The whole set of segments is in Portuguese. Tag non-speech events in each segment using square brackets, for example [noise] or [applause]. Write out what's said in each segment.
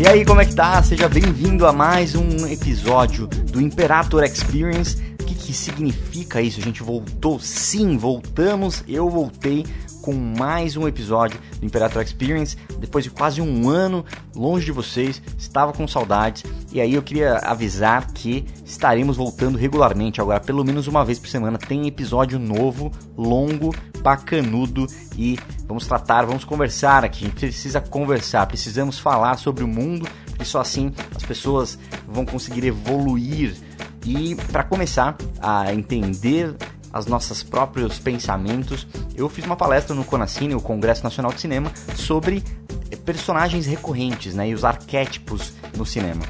E aí, como é que tá? Seja bem-vindo a mais um episódio do Imperator Experience. O que, que significa isso? A gente voltou? Sim, voltamos. Eu voltei com mais um episódio do Imperator Experience. Depois de quase um ano longe de vocês, estava com saudades. E aí eu queria avisar que estaremos voltando regularmente. Agora, pelo menos uma vez por semana, tem episódio novo, longo, bacanudo. E vamos tratar, vamos conversar aqui. A gente precisa conversar, precisamos falar sobre o mundo, porque só assim as pessoas vão conseguir evoluir. E para começar a entender os nossos próprios pensamentos. Eu fiz uma palestra no Conacine, o Congresso Nacional de Cinema, sobre personagens recorrentes né, e os arquétipos no cinema.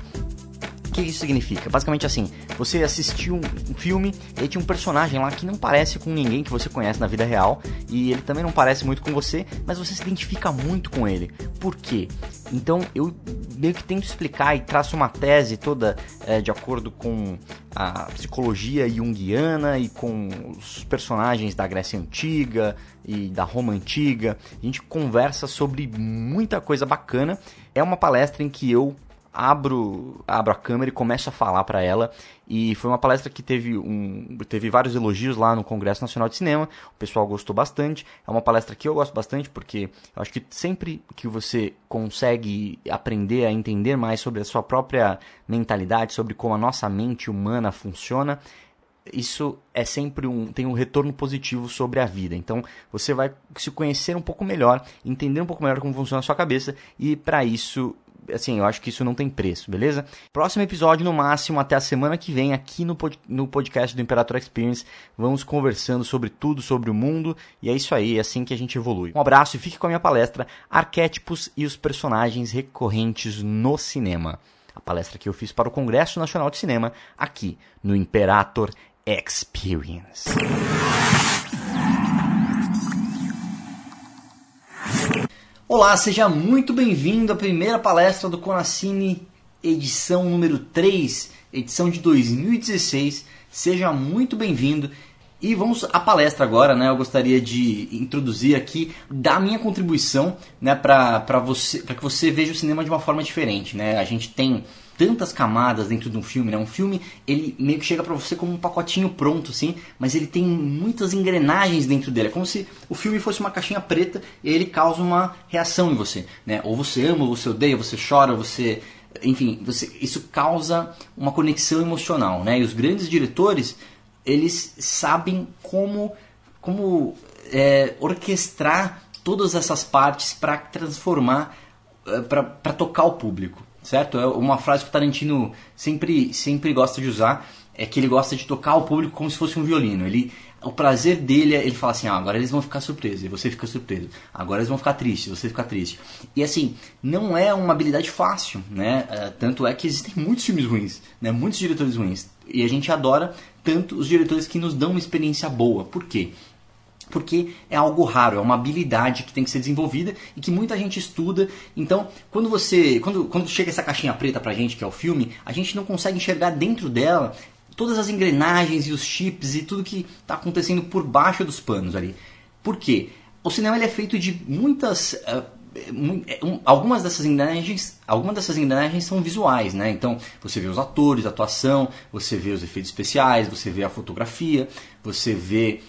O que isso significa? Basicamente assim, você assistiu um filme e tinha um personagem lá que não parece com ninguém que você conhece na vida real e ele também não parece muito com você, mas você se identifica muito com ele. Por quê? Então eu meio que tento explicar e traço uma tese toda é, de acordo com a psicologia junguiana e com os personagens da Grécia Antiga e da Roma Antiga. A gente conversa sobre muita coisa bacana. É uma palestra em que eu abro, abro a câmera e começo a falar para ela. E foi uma palestra que teve, um, teve vários elogios lá no Congresso Nacional de Cinema. O pessoal gostou bastante. É uma palestra que eu gosto bastante porque eu acho que sempre que você consegue aprender a entender mais sobre a sua própria mentalidade, sobre como a nossa mente humana funciona, isso é sempre um tem um retorno positivo sobre a vida. Então você vai se conhecer um pouco melhor, entender um pouco melhor como funciona a sua cabeça e para isso assim, eu acho que isso não tem preço, beleza? Próximo episódio, no máximo, até a semana que vem, aqui no, pod no podcast do Imperator Experience. Vamos conversando sobre tudo, sobre o mundo, e é isso aí, é assim que a gente evolui. Um abraço e fique com a minha palestra Arquétipos e os Personagens Recorrentes no Cinema. A palestra que eu fiz para o Congresso Nacional de Cinema, aqui no Imperator Experience. Olá, seja muito bem-vindo à primeira palestra do Conacine, edição número 3, edição de 2016. Seja muito bem-vindo. E vamos à palestra agora, né? Eu gostaria de introduzir aqui da minha contribuição, né, para você, para que você veja o cinema de uma forma diferente, né? A gente tem tantas camadas dentro de um filme, né? Um filme, ele meio que chega para você como um pacotinho pronto, assim, mas ele tem muitas engrenagens dentro dele. É como se o filme fosse uma caixinha preta e ele causa uma reação em você, né? Ou você ama, ou você odeia, você chora, você... Enfim, você, isso causa uma conexão emocional, né? E os grandes diretores, eles sabem como, como é, orquestrar todas essas partes para transformar, é, para tocar o público certo? É uma frase que o Tarantino sempre, sempre gosta de usar, é que ele gosta de tocar o público como se fosse um violino. Ele, o prazer dele é ele fala assim, ah, agora eles vão ficar surpresos, e você fica surpreso. Agora eles vão ficar tristes, você fica triste. E assim, não é uma habilidade fácil, né? É, tanto é que existem muitos filmes ruins, né? Muitos diretores ruins. E a gente adora tanto os diretores que nos dão uma experiência boa. Por quê? Porque é algo raro, é uma habilidade que tem que ser desenvolvida e que muita gente estuda. Então, quando você, quando, quando chega essa caixinha preta pra gente, que é o filme, a gente não consegue enxergar dentro dela todas as engrenagens e os chips e tudo que está acontecendo por baixo dos panos ali. Por quê? O cinema ele é feito de muitas uh, algumas dessas engrenagens, algumas dessas engrenagens são visuais, né? Então você vê os atores, a atuação, você vê os efeitos especiais, você vê a fotografia, você vê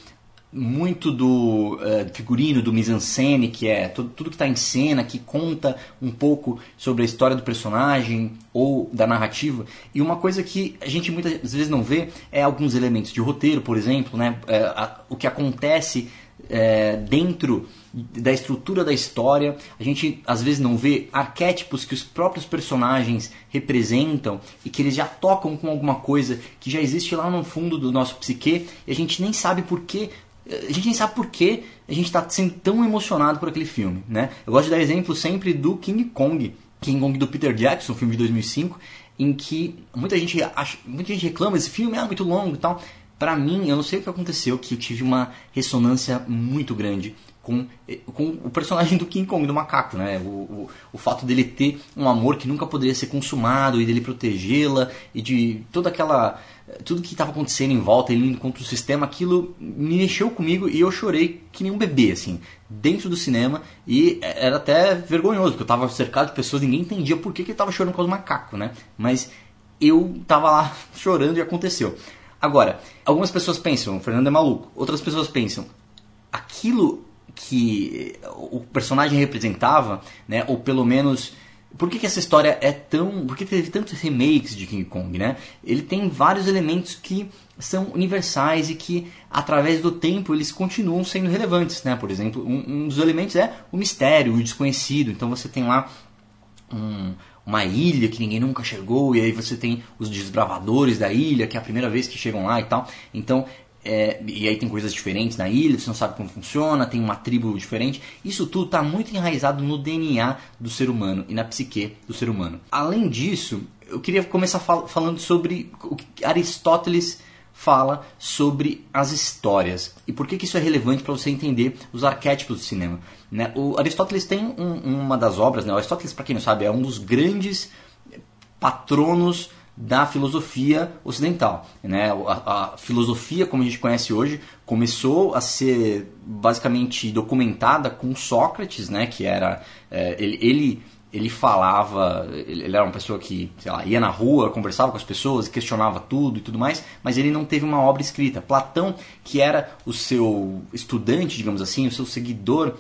muito do uh, figurino, do mise-en-scène, que é tudo, tudo que está em cena, que conta um pouco sobre a história do personagem ou da narrativa. E uma coisa que a gente muitas vezes não vê é alguns elementos de roteiro, por exemplo, né? É, a, o que acontece é, dentro da estrutura da história. A gente às vezes não vê arquétipos que os próprios personagens representam e que eles já tocam com alguma coisa que já existe lá no fundo do nosso psique e a gente nem sabe por que a gente nem sabe por que a gente está sendo tão emocionado por aquele filme, né? Eu gosto de dar exemplo sempre do King Kong, King Kong do Peter Jackson, filme de 2005, em que muita gente acha, muita gente reclama esse filme é muito longo e tal. Para mim, eu não sei o que aconteceu, que eu tive uma ressonância muito grande com, com o personagem do King Kong, do macaco, né? O, o, o fato dele ter um amor que nunca poderia ser consumado e dele protegê-la e de toda aquela tudo que estava acontecendo em volta, ele indo contra o sistema, aquilo me mexeu comigo e eu chorei que nem um bebê, assim, dentro do cinema. E era até vergonhoso, porque eu estava cercado de pessoas, ninguém entendia por que, que ele estava chorando com os macacos, né? Mas eu estava lá [laughs] chorando e aconteceu. Agora, algumas pessoas pensam, o Fernando é maluco. Outras pessoas pensam, aquilo que o personagem representava, né, ou pelo menos por que, que, essa história é tão. Por que teve tantos remakes de King Kong, né? Ele tem vários elementos que são universais e que, através do tempo, eles continuam sendo relevantes, né? Por exemplo, um, um dos elementos é o mistério, o desconhecido. Então você tem lá um, uma ilha que ninguém nunca chegou, e aí você tem os desbravadores da ilha, que é a primeira vez que chegam lá e tal. Então é, e aí tem coisas diferentes na ilha, você não sabe como funciona, tem uma tribo diferente. Isso tudo está muito enraizado no DNA do ser humano e na psique do ser humano. Além disso, eu queria começar fal falando sobre o que Aristóteles fala sobre as histórias e por que, que isso é relevante para você entender os arquétipos do cinema. Né? O Aristóteles tem um, uma das obras, né? o Aristóteles, para quem não sabe, é um dos grandes patronos da filosofia ocidental. Né? A, a, filosofia, como a gente conhece hoje, começou a ser basicamente documentada com Sócrates, né? que era. É, ele, ele, ele falava, ele, era uma pessoa que lá, ia na rua, conversava com as pessoas, questionava tudo e tudo mais, mas ele não teve uma obra escrita. Platão, que era o seu estudante, digamos assim, o seu seguidor,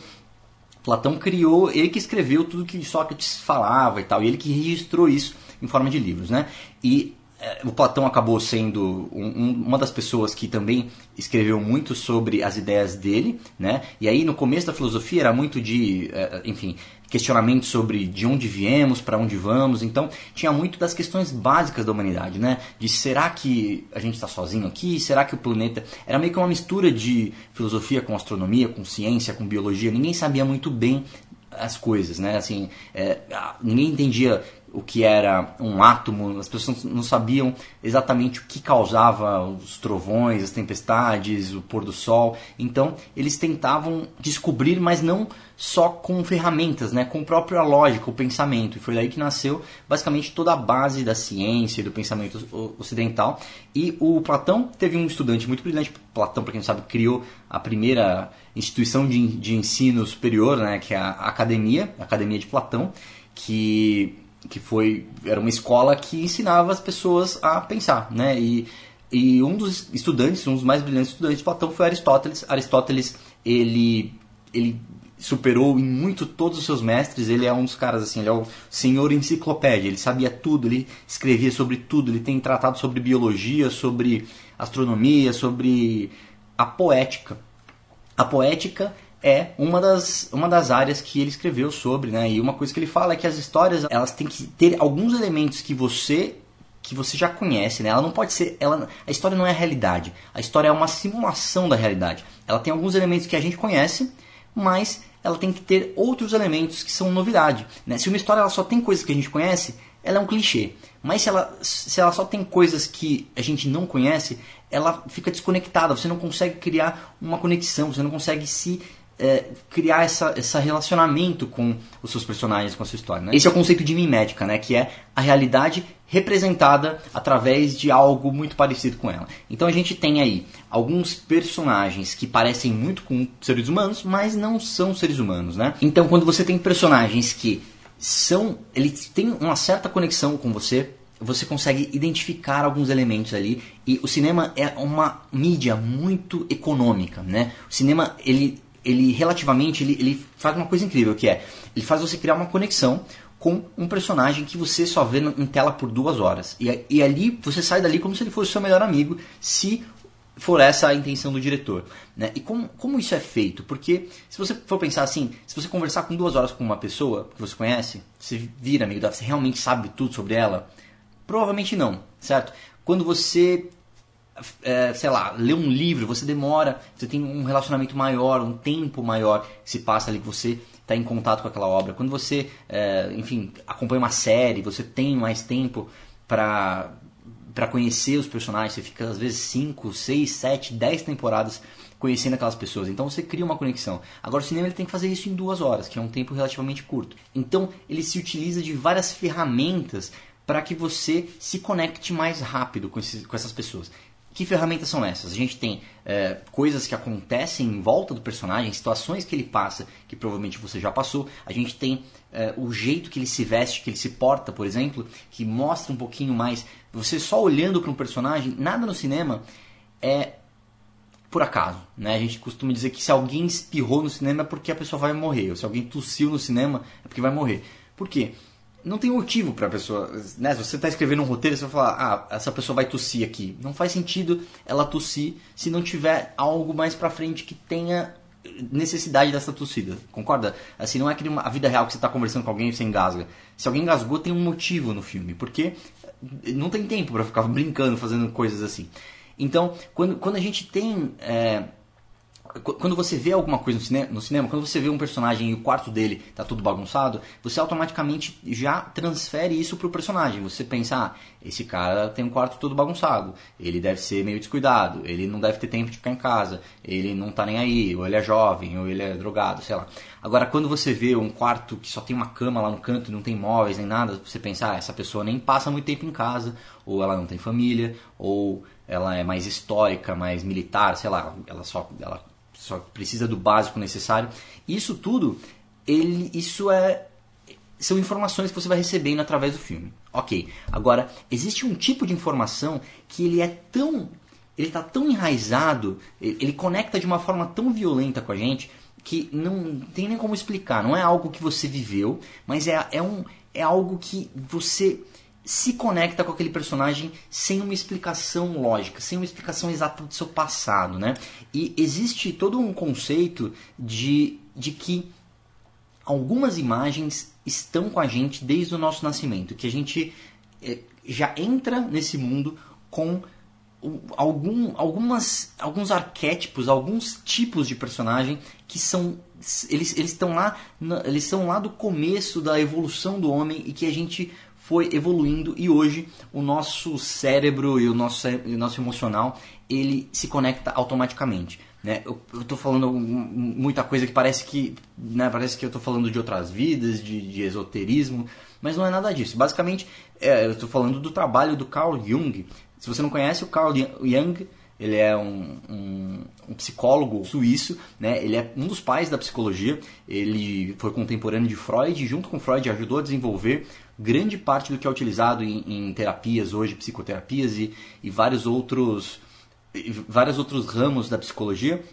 Platão criou, ele que escreveu tudo que Sócrates falava e tal, e ele que registrou isso em forma de livros, né? E é, o Platão acabou sendo um, um, uma das pessoas que também escreveu muito sobre as ideias dele, né? E aí no começo da filosofia era muito de, é, enfim, questionamento sobre de onde viemos, para onde vamos. Então tinha muito das questões básicas da humanidade, né? De será que a gente está sozinho aqui? Será que o planeta era meio que uma mistura de filosofia com astronomia, com ciência, com biologia? Ninguém sabia muito bem as coisas, né? Assim, é, ninguém entendia o que era um átomo, as pessoas não sabiam exatamente o que causava os trovões, as tempestades, o pôr do sol. Então, eles tentavam descobrir, mas não só com ferramentas, né, com a própria lógica, o pensamento. E foi daí que nasceu basicamente toda a base da ciência e do pensamento ocidental. E o Platão teve um estudante muito brilhante, Platão, para quem não sabe, criou a primeira instituição de, de ensino superior, né, que é a Academia, a Academia de Platão, que que foi era uma escola que ensinava as pessoas a pensar, né? E, e um dos estudantes, um dos mais brilhantes estudantes de Platão foi Aristóteles. Aristóteles ele ele superou em muito todos os seus mestres. Ele é um dos caras assim, ele é o senhor enciclopédia. Ele sabia tudo, ele escrevia sobre tudo. Ele tem tratado sobre biologia, sobre astronomia, sobre a poética. A poética é uma das, uma das áreas que ele escreveu sobre, né? E uma coisa que ele fala é que as histórias elas têm que ter alguns elementos que você que você já conhece, né? Ela não pode ser, ela, a história não é a realidade. A história é uma simulação da realidade. Ela tem alguns elementos que a gente conhece, mas ela tem que ter outros elementos que são novidade. Né? Se uma história ela só tem coisas que a gente conhece, ela é um clichê. Mas se ela, se ela só tem coisas que a gente não conhece, ela fica desconectada. Você não consegue criar uma conexão, você não consegue se é, criar essa, esse relacionamento com os seus personagens, com a sua história. Né? Esse é o conceito de mimética, né? que é a realidade representada através de algo muito parecido com ela. Então a gente tem aí alguns personagens que parecem muito com seres humanos, mas não são seres humanos. Né? Então quando você tem personagens que são, eles têm uma certa conexão com você, você consegue identificar alguns elementos ali e o cinema é uma mídia muito econômica, né? O cinema ele ele relativamente ele, ele faz uma coisa incrível que é ele faz você criar uma conexão com um personagem que você só vê em tela por duas horas. E, e ali você sai dali como se ele fosse seu melhor amigo se for essa a intenção do diretor né? e como, como isso é feito? Porque se você for pensar assim se você conversar com duas horas com uma pessoa que você conhece você vira amigo dela você realmente sabe tudo sobre ela? Provavelmente não certo? Quando você é, sei lá, ler um livro, você demora, você tem um relacionamento maior, um tempo maior se passa ali que você está em contato com aquela obra. Quando você, é, enfim, acompanha uma série, você tem mais tempo para para conhecer os personagens, você fica às vezes 5, 6, 7, 10 temporadas conhecendo aquelas pessoas. Então você cria uma conexão. Agora o cinema ele tem que fazer isso em duas horas, que é um tempo relativamente curto. Então ele se utiliza de várias ferramentas para que você se conecte mais rápido com, esses, com essas pessoas. Que ferramentas são essas? A gente tem é, coisas que acontecem em volta do personagem, situações que ele passa, que provavelmente você já passou. A gente tem é, o jeito que ele se veste, que ele se porta, por exemplo, que mostra um pouquinho mais. Você só olhando para um personagem, nada no cinema é por acaso. Né? A gente costuma dizer que se alguém espirrou no cinema é porque a pessoa vai morrer, ou se alguém tossiu no cinema é porque vai morrer. Por quê? Não tem motivo para a pessoa. Né? Se você está escrevendo um roteiro, você vai falar, ah, essa pessoa vai tossir aqui. Não faz sentido ela tossir se não tiver algo mais para frente que tenha necessidade dessa tossida. Concorda? Assim, não é que a vida real que você está conversando com alguém e você engasga. Se alguém engasgou, tem um motivo no filme, porque não tem tempo para ficar [laughs] brincando, fazendo coisas assim. Então, quando, quando a gente tem. É, quando você vê alguma coisa no cinema, no cinema, quando você vê um personagem e o quarto dele tá tudo bagunçado, você automaticamente já transfere isso pro personagem. Você pensa, ah, esse cara tem um quarto todo bagunçado, ele deve ser meio descuidado, ele não deve ter tempo de ficar em casa, ele não tá nem aí, ou ele é jovem, ou ele é drogado, sei lá. Agora, quando você vê um quarto que só tem uma cama lá no canto não tem móveis nem nada, você pensa, ah, essa pessoa nem passa muito tempo em casa, ou ela não tem família, ou ela é mais histórica, mais militar, sei lá, ela só ela só precisa do básico necessário. Isso tudo, ele, isso é são informações que você vai recebendo através do filme. Ok. Agora, existe um tipo de informação que ele é tão. Ele está tão enraizado, ele conecta de uma forma tão violenta com a gente que não tem nem como explicar. Não é algo que você viveu, mas é, é, um, é algo que você se conecta com aquele personagem sem uma explicação lógica, sem uma explicação exata do seu passado, né? E existe todo um conceito de, de que algumas imagens estão com a gente desde o nosso nascimento, que a gente é, já entra nesse mundo com algum, algumas, alguns arquétipos, alguns tipos de personagem que são eles, eles estão lá eles estão lá do começo da evolução do homem e que a gente foi evoluindo e hoje o nosso cérebro e o nosso, e o nosso emocional ele se conecta automaticamente. Né? Eu, estou falando muita coisa que parece que né, parece que eu estou falando de outras vidas, de, de, esoterismo, mas não é nada disso. Basicamente, é, eu estou falando do trabalho do Carl Jung. Se você não conhece o Carl Jung, ele é um, um, um, psicólogo suíço, né? ele é um dos pais da psicologia, ele foi contemporâneo de Freud e junto com Freud ajudou a desenvolver grande parte do que é utilizado em, em terapias hoje, psicoterapias e, e vários outros e vários outros ramos da psicologia.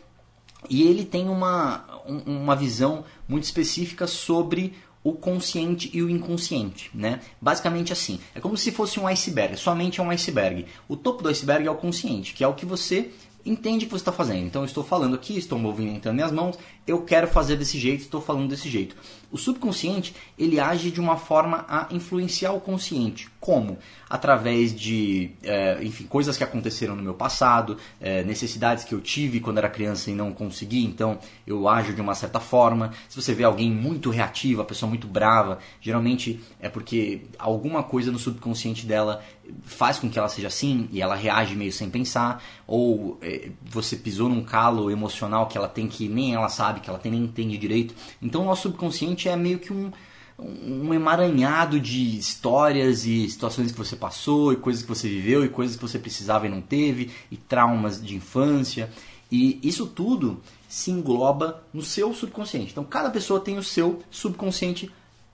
E ele tem uma, uma visão muito específica sobre o consciente e o inconsciente, né? Basicamente assim, é como se fosse um iceberg, somente é um iceberg. O topo do iceberg é o consciente, que é o que você entende que você está fazendo. Então eu estou falando aqui, estou movimentando minhas mãos, eu quero fazer desse jeito, estou falando desse jeito. O subconsciente, ele age de uma forma a influenciar o consciente. Como? Através de, é, enfim, coisas que aconteceram no meu passado, é, necessidades que eu tive quando era criança e não consegui, então eu ajo de uma certa forma. Se você vê alguém muito reativo, a pessoa muito brava, geralmente é porque alguma coisa no subconsciente dela faz com que ela seja assim e ela reage meio sem pensar, ou é, você pisou num calo emocional que ela tem que nem ela sabe, que ela tem, nem entende direito. Então o nosso subconsciente é meio que um, um emaranhado de histórias e situações que você passou, e coisas que você viveu, e coisas que você precisava e não teve, e traumas de infância. E isso tudo se engloba no seu subconsciente. Então cada pessoa tem o seu subconsciente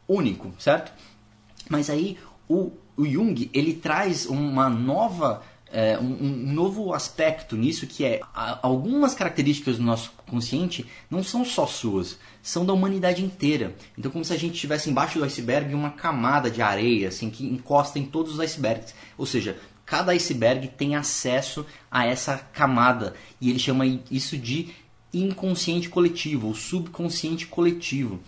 único, certo? Mas aí o, o Jung ele traz uma nova é, um, um, novo aspecto nisso que é a, algumas características do nosso consciente não são só suas, são da humanidade inteira. Então, como se a gente estivesse embaixo do iceberg uma camada de areia assim que encosta em todos os icebergs. Ou seja, cada iceberg tem acesso a essa camada e ele chama isso de inconsciente coletivo ou subconsciente coletivo.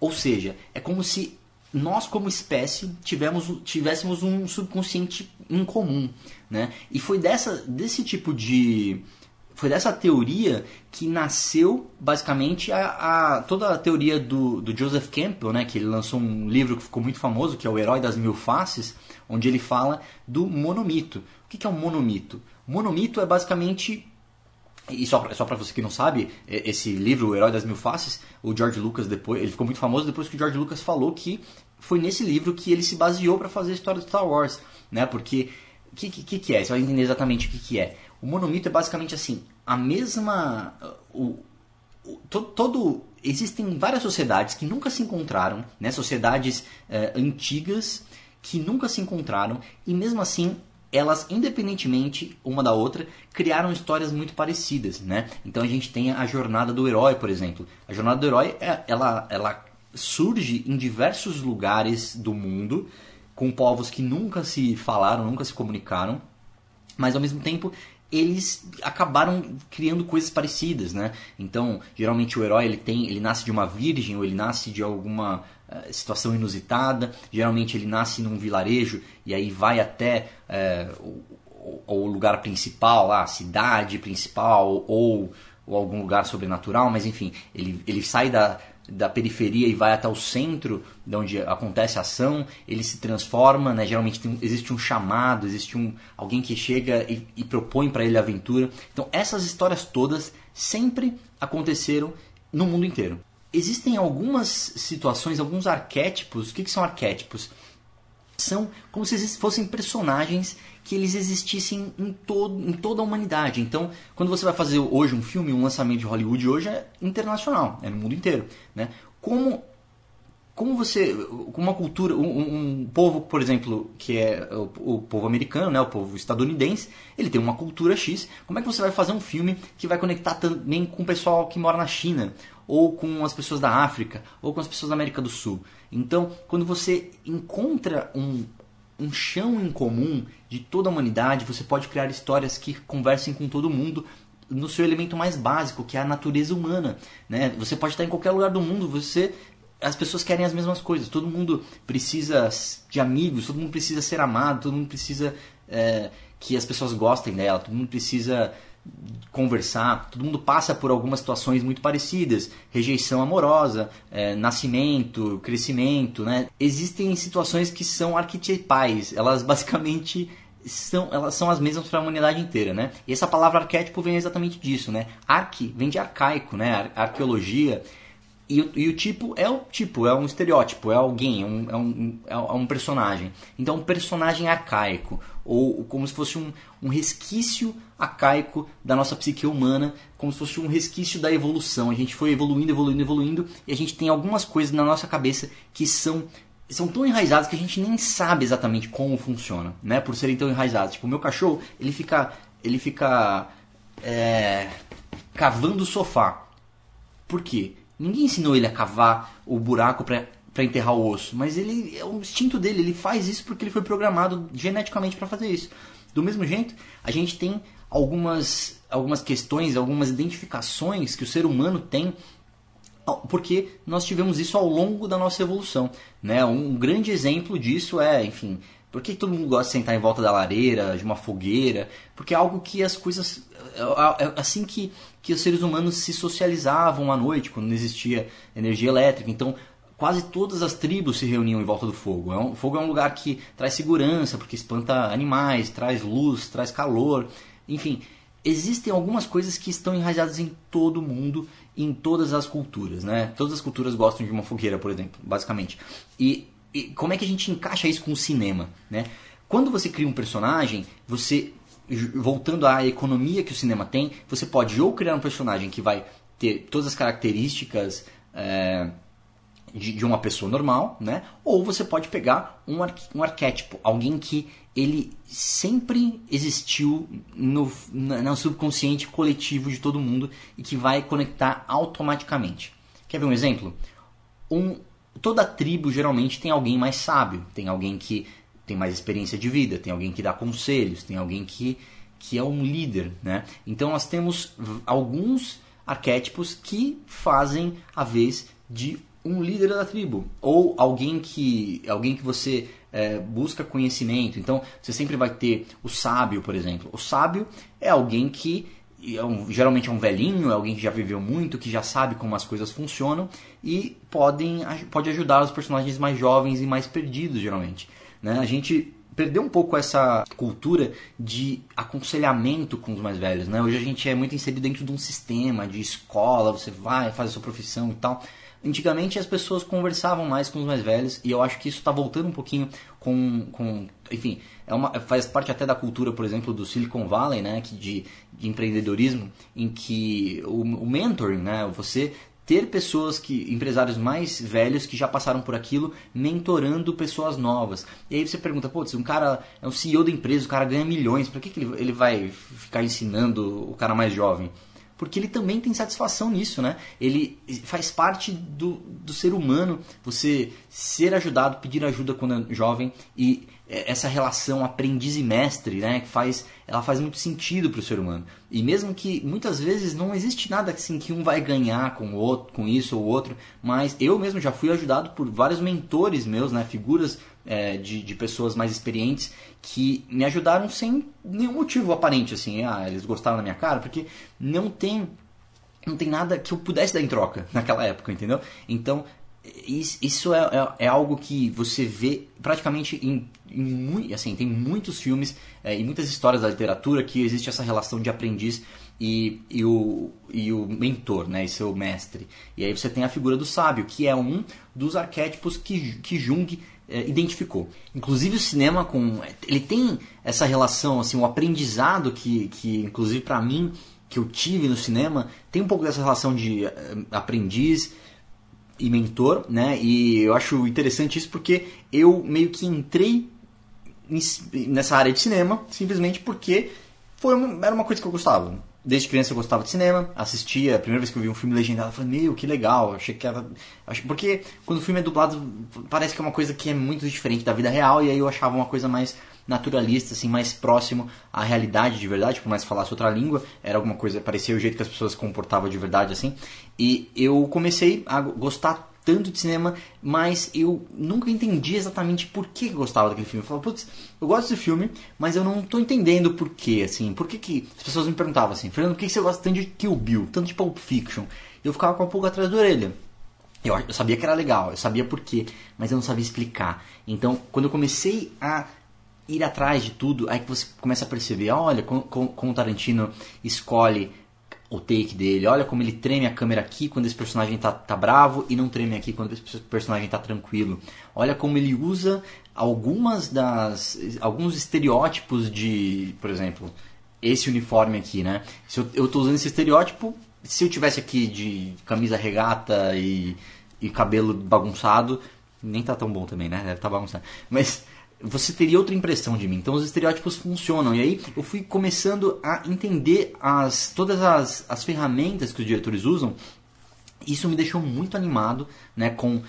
Ou seja, é como se nós como espécie tivemos, tivéssemos um subconsciente em comum, né? E foi dessa, desse tipo de foi dessa teoria que nasceu basicamente a, a, toda a teoria do, do Joseph Campbell, né, que ele lançou um livro que ficou muito famoso, que é o Herói das Mil Faces, onde ele fala do monomito. O que, que é um monomito? Monomito é basicamente e só, só para você que não sabe, esse livro, O Herói das Mil Faces, o George Lucas depois, ele ficou muito famoso depois que o George Lucas falou que foi nesse livro que ele se baseou para fazer a história do Star Wars, né? Porque o que, que, que, é? Você vai entender exatamente o que, que é. O monomito é basicamente assim, a mesma. O, o, todo, todo, existem várias sociedades que nunca se encontraram, né? sociedades é, antigas que nunca se encontraram, e mesmo assim elas, independentemente uma da outra, criaram histórias muito parecidas, né? Então a gente tem a jornada do herói, por exemplo. A jornada do herói, é, ela, ela surge em diversos lugares do mundo, com povos que nunca se falaram, nunca se comunicaram, mas ao mesmo tempo eles acabaram criando coisas parecidas, né? Então, geralmente o herói ele tem, ele nasce de uma virgem ou ele nasce de alguma situação inusitada. Geralmente ele nasce num vilarejo e aí vai até uh, o, o, lugar principal, a cidade principal ou, ou algum lugar sobrenatural, mas enfim, ele, ele sai da da periferia e vai até o centro, de onde acontece a ação, ele se transforma, né? geralmente tem, existe um chamado, existe um alguém que chega e, e propõe para ele a aventura. Então essas histórias todas sempre aconteceram no mundo inteiro. Existem algumas situações, alguns arquétipos. O que, que são arquétipos? São como se fossem personagens que eles existissem em, todo, em toda a humanidade. Então, quando você vai fazer hoje um filme, um lançamento de Hollywood hoje é internacional, é no mundo inteiro. Né? Como, como você, com uma cultura, um, um, povo, por exemplo, que é o, o, povo americano, né, o povo estadunidense, ele tem uma cultura X. Como é que você vai fazer um filme que vai conectar também com o pessoal que mora na China? Ou com as pessoas da África, ou com as pessoas da América do Sul. Então, quando você encontra um, um chão em comum de toda a humanidade, você pode criar histórias que conversem com todo mundo no seu elemento mais básico, que é a natureza humana. Né? Você pode estar em qualquer lugar do mundo, você as pessoas querem as mesmas coisas. Todo mundo precisa de amigos, todo mundo precisa ser amado, todo mundo precisa é, que as pessoas gostem dela, todo mundo precisa conversar, todo mundo passa por algumas situações muito parecidas, rejeição amorosa, é, nascimento, crescimento, né? Existem situações que são arquetipais, elas [laughs] basicamente são, elas são as mesmas para a humanidade inteira, né? E essa palavra arquétipo vem exatamente disso, né? Arque vem de arcaico, né? arqueologia e o, e o, tipo é o tipo, é um estereótipo, é alguém, é um, é um, é um personagem. Então, um personagem arcaico, ou como se fosse um, um resquício arcaico da nossa psique humana, como se fosse um resquício da evolução. A gente foi evoluindo, evoluindo, evoluindo, e a gente tem algumas coisas na nossa cabeça que são são tão enraizadas que a gente nem sabe exatamente como funciona, né? Por serem tão enraizadas. Tipo, o meu cachorro, ele fica, ele fica é, cavando o sofá. Por quê? Ninguém ensinou ele a cavar o buraco para enterrar o osso, mas ele é o instinto dele, ele faz isso porque ele foi programado geneticamente para fazer isso. Do mesmo jeito, a gente tem algumas algumas questões, algumas identificações que o ser humano tem porque nós tivemos isso ao longo da nossa evolução. Né? Um grande exemplo disso é, enfim, por que todo mundo gosta de sentar em volta da lareira, de uma fogueira? Porque é algo que as coisas. É, é assim que, que os seres humanos se socializavam à noite, quando não existia energia elétrica. Então, quase todas as tribos se reuniam em volta do fogo. É o fogo é um lugar que traz segurança, porque espanta animais, traz luz, traz calor. Enfim, existem algumas coisas que estão enraizadas em todo mundo, em todas as culturas, né? Todas as culturas gostam de uma fogueira, por exemplo, basicamente. E e como é que a gente encaixa isso com o cinema, né? Quando você cria um personagem, você voltando à economia que o cinema tem, você pode ou criar um personagem que vai ter todas as características é, de, de, uma pessoa normal, né? Ou você pode pegar um, ar, um arquétipo, alguém que ele sempre existiu no, no subconsciente coletivo de todo mundo e que vai conectar automaticamente. Quer ver um exemplo? Um toda tribo geralmente tem alguém mais sábio, tem alguém que tem mais experiência de vida, tem alguém que dá conselhos, tem alguém que, que é um líder, né? Então nós temos alguns arquétipos que fazem a vez de um líder da tribo ou alguém que alguém que você é, busca conhecimento. Então você sempre vai ter o sábio, por exemplo. O sábio é alguém que é um, geralmente é um velhinho, é alguém que já viveu muito, que já sabe como as coisas funcionam e podem, pode ajudar os personagens mais jovens e mais perdidos, geralmente. Né? A gente perdeu um pouco essa cultura de aconselhamento com os mais velhos. Né? Hoje a gente é muito inserido dentro de um sistema de escola, você vai, faz a sua profissão e tal. Antigamente as pessoas conversavam mais com os mais velhos e eu acho que isso está voltando um pouquinho com, com enfim, é uma, faz parte até da cultura, por exemplo, do Silicon Valley, né, que de, de empreendedorismo, em que o, o mentoring, né, você ter pessoas que empresários mais velhos que já passaram por aquilo mentorando pessoas novas. E aí você pergunta pô se um cara é um CEO da empresa o cara ganha milhões para que, que ele, ele vai ficar ensinando o cara mais jovem porque ele também tem satisfação nisso, né? Ele faz parte do, do ser humano, você ser ajudado, pedir ajuda quando é jovem e essa relação aprendiz e mestre, né, que faz, ela faz muito sentido para o ser humano. E mesmo que muitas vezes não existe nada assim que um vai ganhar com o outro, com isso ou outro, mas eu mesmo já fui ajudado por vários mentores meus, né, figuras é, de, de pessoas mais experientes que me ajudaram sem nenhum motivo aparente, assim, ah, eles gostaram da minha cara, porque não tem não tem nada que eu pudesse dar em troca naquela época, entendeu? Então isso é, é, é, algo que você vê praticamente em, em assim tem muitos filmes é, e muitas histórias da literatura que existe essa relação de aprendiz e, e, o, e o mentor, né, e seu mestre. E aí você tem a figura do sábio, que é um dos arquétipos que, que Jung é, identificou. Inclusive o cinema com ele tem essa relação assim, o aprendizado que, que inclusive para mim que eu tive no cinema tem um pouco dessa relação de uh, aprendiz e mentor, né? E eu acho interessante isso porque eu meio que entrei nessa área de cinema simplesmente porque foi uma, era uma coisa que eu gostava. Desde criança eu gostava de cinema, assistia, a primeira vez que eu vi um filme legendado, eu falei, meu, que legal, achei que era... Porque quando o filme é dublado, parece que é uma coisa que é muito diferente da vida real, e aí eu achava uma coisa mais naturalista, assim, mais próximo à realidade de verdade, por mais que falasse outra língua, era alguma coisa, parecia o jeito que as pessoas se comportavam de verdade, assim. E eu comecei a gostar tanto de cinema, mas eu nunca entendi exatamente por que gostava daquele filme. Eu falava, putz, eu gosto desse filme, mas eu não estou entendendo por quê, assim. Por que que... As pessoas me perguntavam assim, Fernando, por que você gosta tanto de Kill Bill, tanto de Pulp Fiction? Eu ficava com um pouco atrás da orelha. Eu, eu sabia que era legal, eu sabia por quê, mas eu não sabia explicar. Então, quando eu comecei a ir atrás de tudo, aí que você começa a perceber, olha, como, como o Tarantino escolhe o take dele. Olha como ele treme a câmera aqui quando esse personagem tá, tá bravo e não treme aqui quando esse personagem tá tranquilo. Olha como ele usa algumas das alguns estereótipos de, por exemplo, esse uniforme aqui, né? Se eu, eu tô usando esse estereótipo, se eu tivesse aqui de camisa regata e, e cabelo bagunçado, nem tá tão bom também, né? Deve tá bagunçado. Mas você teria outra impressão de mim. Então os estereótipos funcionam. E aí eu fui começando a entender as, todas as, as ferramentas que os diretores usam. Isso me deixou muito animado né, com,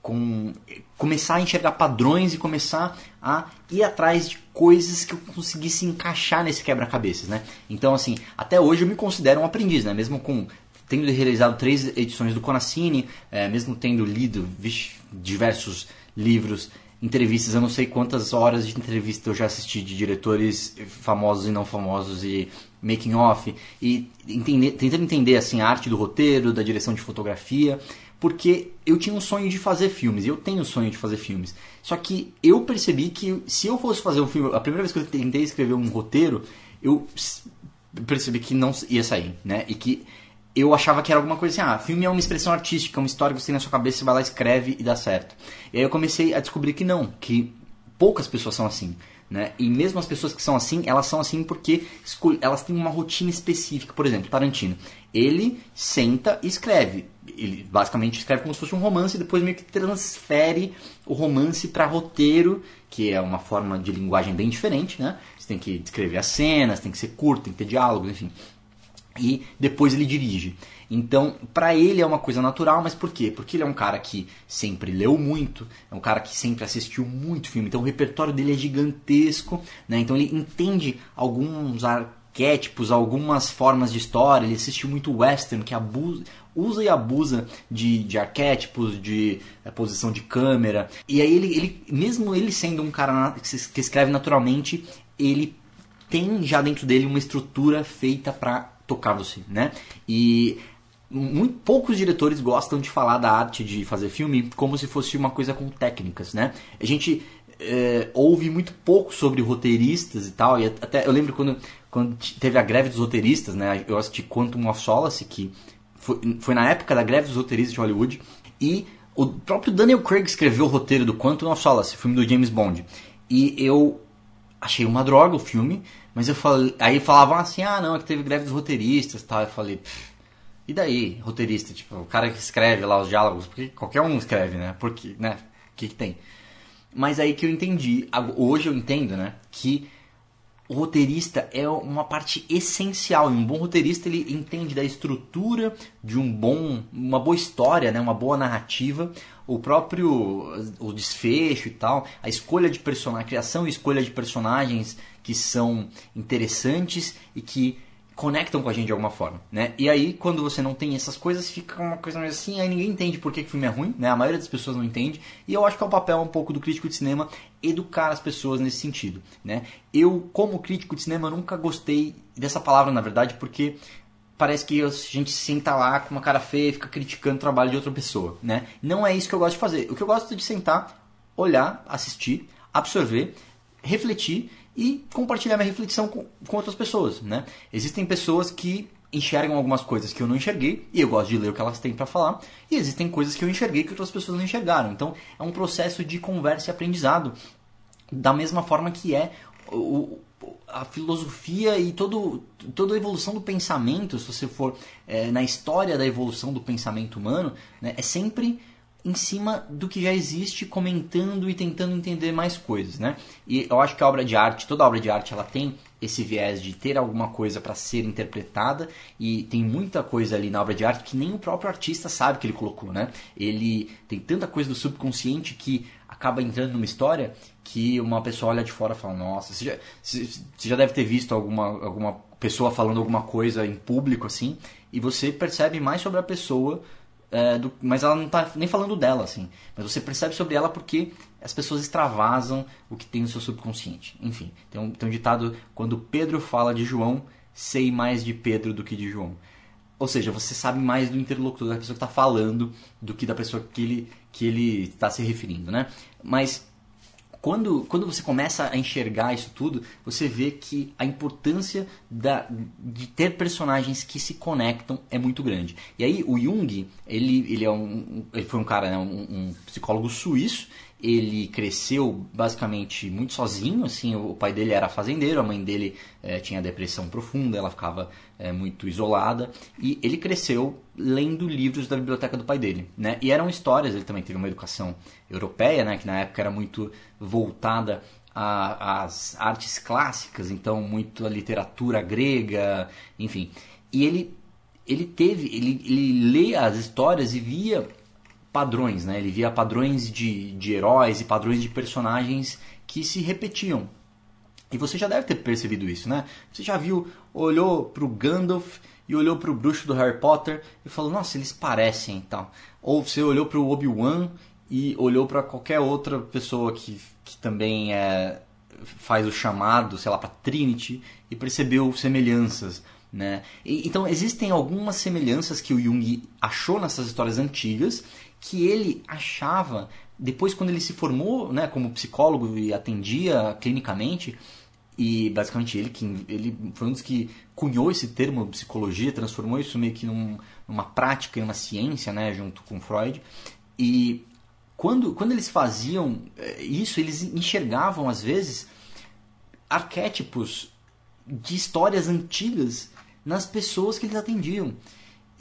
com começar a enxergar padrões e começar a ir atrás de coisas que eu conseguisse encaixar nesse quebra-cabeças. Né? Então, assim, até hoje eu me considero um aprendiz, né? mesmo com tendo realizado três edições do Conacine, é, mesmo tendo lido vixe, diversos livros entrevistas, eu não sei quantas horas de entrevista eu já assisti de diretores famosos e não famosos e making off e entender, tentando entender assim a arte do roteiro, da direção de fotografia, porque eu tinha um sonho de fazer filmes, eu tenho o sonho de fazer filmes. Só que eu percebi que se eu fosse fazer um filme, a primeira vez que eu tentei escrever um roteiro, eu percebi que não ia sair, né? E que eu achava que era alguma coisa assim, ah, filme é uma expressão artística, uma história que você tem na sua cabeça, você vai lá, escreve e dá certo. E aí eu comecei a descobrir que não, que poucas pessoas são assim. Né? E mesmo as pessoas que são assim, elas são assim porque elas têm uma rotina específica. Por exemplo, Tarantino. Ele senta e escreve. Ele basicamente escreve como se fosse um romance e depois meio que transfere o romance para roteiro, que é uma forma de linguagem bem diferente. Né? Você tem que descrever as cenas, tem que ser curto, tem que ter diálogos, enfim e depois ele dirige. Então, para ele é uma coisa natural, mas por quê? Porque ele é um cara que sempre leu muito, é um cara que sempre assistiu muito filme, então o repertório dele é gigantesco, né? Então ele entende alguns arquétipos, algumas formas de história, ele assistiu muito western, que abusa, usa e abusa de, de arquétipos, de é, posição de câmera. E aí ele, ele, mesmo ele sendo um cara que escreve naturalmente, ele tem já dentro dele uma estrutura feita para tocar você, né? E muito poucos diretores gostam de falar da arte de fazer filme como se fosse uma coisa com técnicas, né? A gente é, ouve muito pouco sobre roteiristas e tal, e até eu lembro quando, quando teve a greve dos roteiristas, né? Eu assisti Quantum of Solace, que foi, foi na época da greve dos roteiristas de Hollywood, E o próprio Daniel Craig escreveu o roteiro do Quantum of Solace, filme do James Bond. E eu achei uma droga o filme, mas eu falei, aí falavam assim, ah não, é que teve greve dos roteiristas, tal. Eu falei, e daí, roteirista, tipo, o cara que escreve lá os diálogos, porque qualquer um escreve, né? Porque, né? O que, que tem? Mas aí que eu entendi, hoje eu entendo, né? Que o roteirista é uma parte essencial. E um bom roteirista ele entende da estrutura de um bom, uma boa história, né? Uma boa narrativa, o próprio o desfecho e tal, a escolha de personagem, a criação e escolha de personagens que são interessantes e que conectam com a gente de alguma forma, né? E aí, quando você não tem essas coisas, fica uma coisa assim, aí ninguém entende por que, que o filme é ruim, né? A maioria das pessoas não entende, e eu acho que é o papel um pouco do crítico de cinema educar as pessoas nesse sentido, né? Eu, como crítico de cinema, nunca gostei dessa palavra, na verdade, porque parece que a gente senta lá com uma cara feia e fica criticando o trabalho de outra pessoa, né? Não é isso que eu gosto de fazer. O que eu gosto é de sentar, olhar, assistir, absorver, refletir e compartilhar minha reflexão com, com outras pessoas, né? Existem pessoas que enxergam algumas coisas que eu não enxerguei e eu gosto de ler o que elas têm para falar e existem coisas que eu enxerguei que outras pessoas não enxergaram. Então é um processo de conversa e aprendizado da mesma forma que é o, a filosofia e todo, toda a evolução do pensamento, se você for é, na história da evolução do pensamento humano, né, é sempre em cima do que já existe, comentando e tentando entender mais coisas, né? E eu acho que a obra de arte, toda obra de arte, ela tem esse viés de ter alguma coisa para ser interpretada e tem muita coisa ali na obra de arte que nem o próprio artista sabe que ele colocou, né? Ele tem tanta coisa do subconsciente que acaba entrando numa história que uma pessoa olha de fora e fala: Nossa, você já, você já deve ter visto alguma, alguma pessoa falando alguma coisa em público assim, e você percebe mais sobre a pessoa é, do, mas ela não está nem falando dela, assim. Mas você percebe sobre ela porque as pessoas extravasam o que tem no seu subconsciente. Enfim, tem um, tem um ditado: quando Pedro fala de João, sei mais de Pedro do que de João. Ou seja, você sabe mais do interlocutor, da pessoa que está falando, do que da pessoa que ele que ele está se referindo, né? Mas quando, quando você começa a enxergar isso tudo, você vê que a importância da, de ter personagens que se conectam é muito grande. E aí o Jung, ele, ele, é um, ele foi um cara, né, um, um psicólogo suíço, ele cresceu basicamente muito sozinho, assim, o pai dele era fazendeiro, a mãe dele é, tinha depressão profunda, ela ficava é, muito isolada, e ele cresceu lendo livros da biblioteca do pai dele, né? E eram histórias, ele também teve uma educação europeia, né, que na época era muito voltada às artes clássicas, então muito a literatura grega, enfim. E ele ele teve, ele, ele lê as histórias e via padrões, né? Ele via padrões de, de heróis e padrões de personagens que se repetiam. E você já deve ter percebido isso, né? Você já viu, olhou pro Gandalf e olhou pro bruxo do Harry Potter e falou, nossa, eles parecem e tal. Ou você olhou pro Obi-Wan e olhou para qualquer outra pessoa que, que também é, faz o chamado, sei lá, para Trinity e percebeu semelhanças. Né? E, então existem algumas semelhanças que o Jung achou nessas histórias antigas que ele achava, depois quando ele se formou né, como psicólogo e atendia clinicamente, e basicamente ele, que, ele foi um dos que cunhou esse termo psicologia, transformou isso meio que num, numa prática e uma ciência, né, junto com Freud. E quando, quando eles faziam eh, isso, eles enxergavam às vezes arquétipos de histórias antigas nas pessoas que eles atendiam.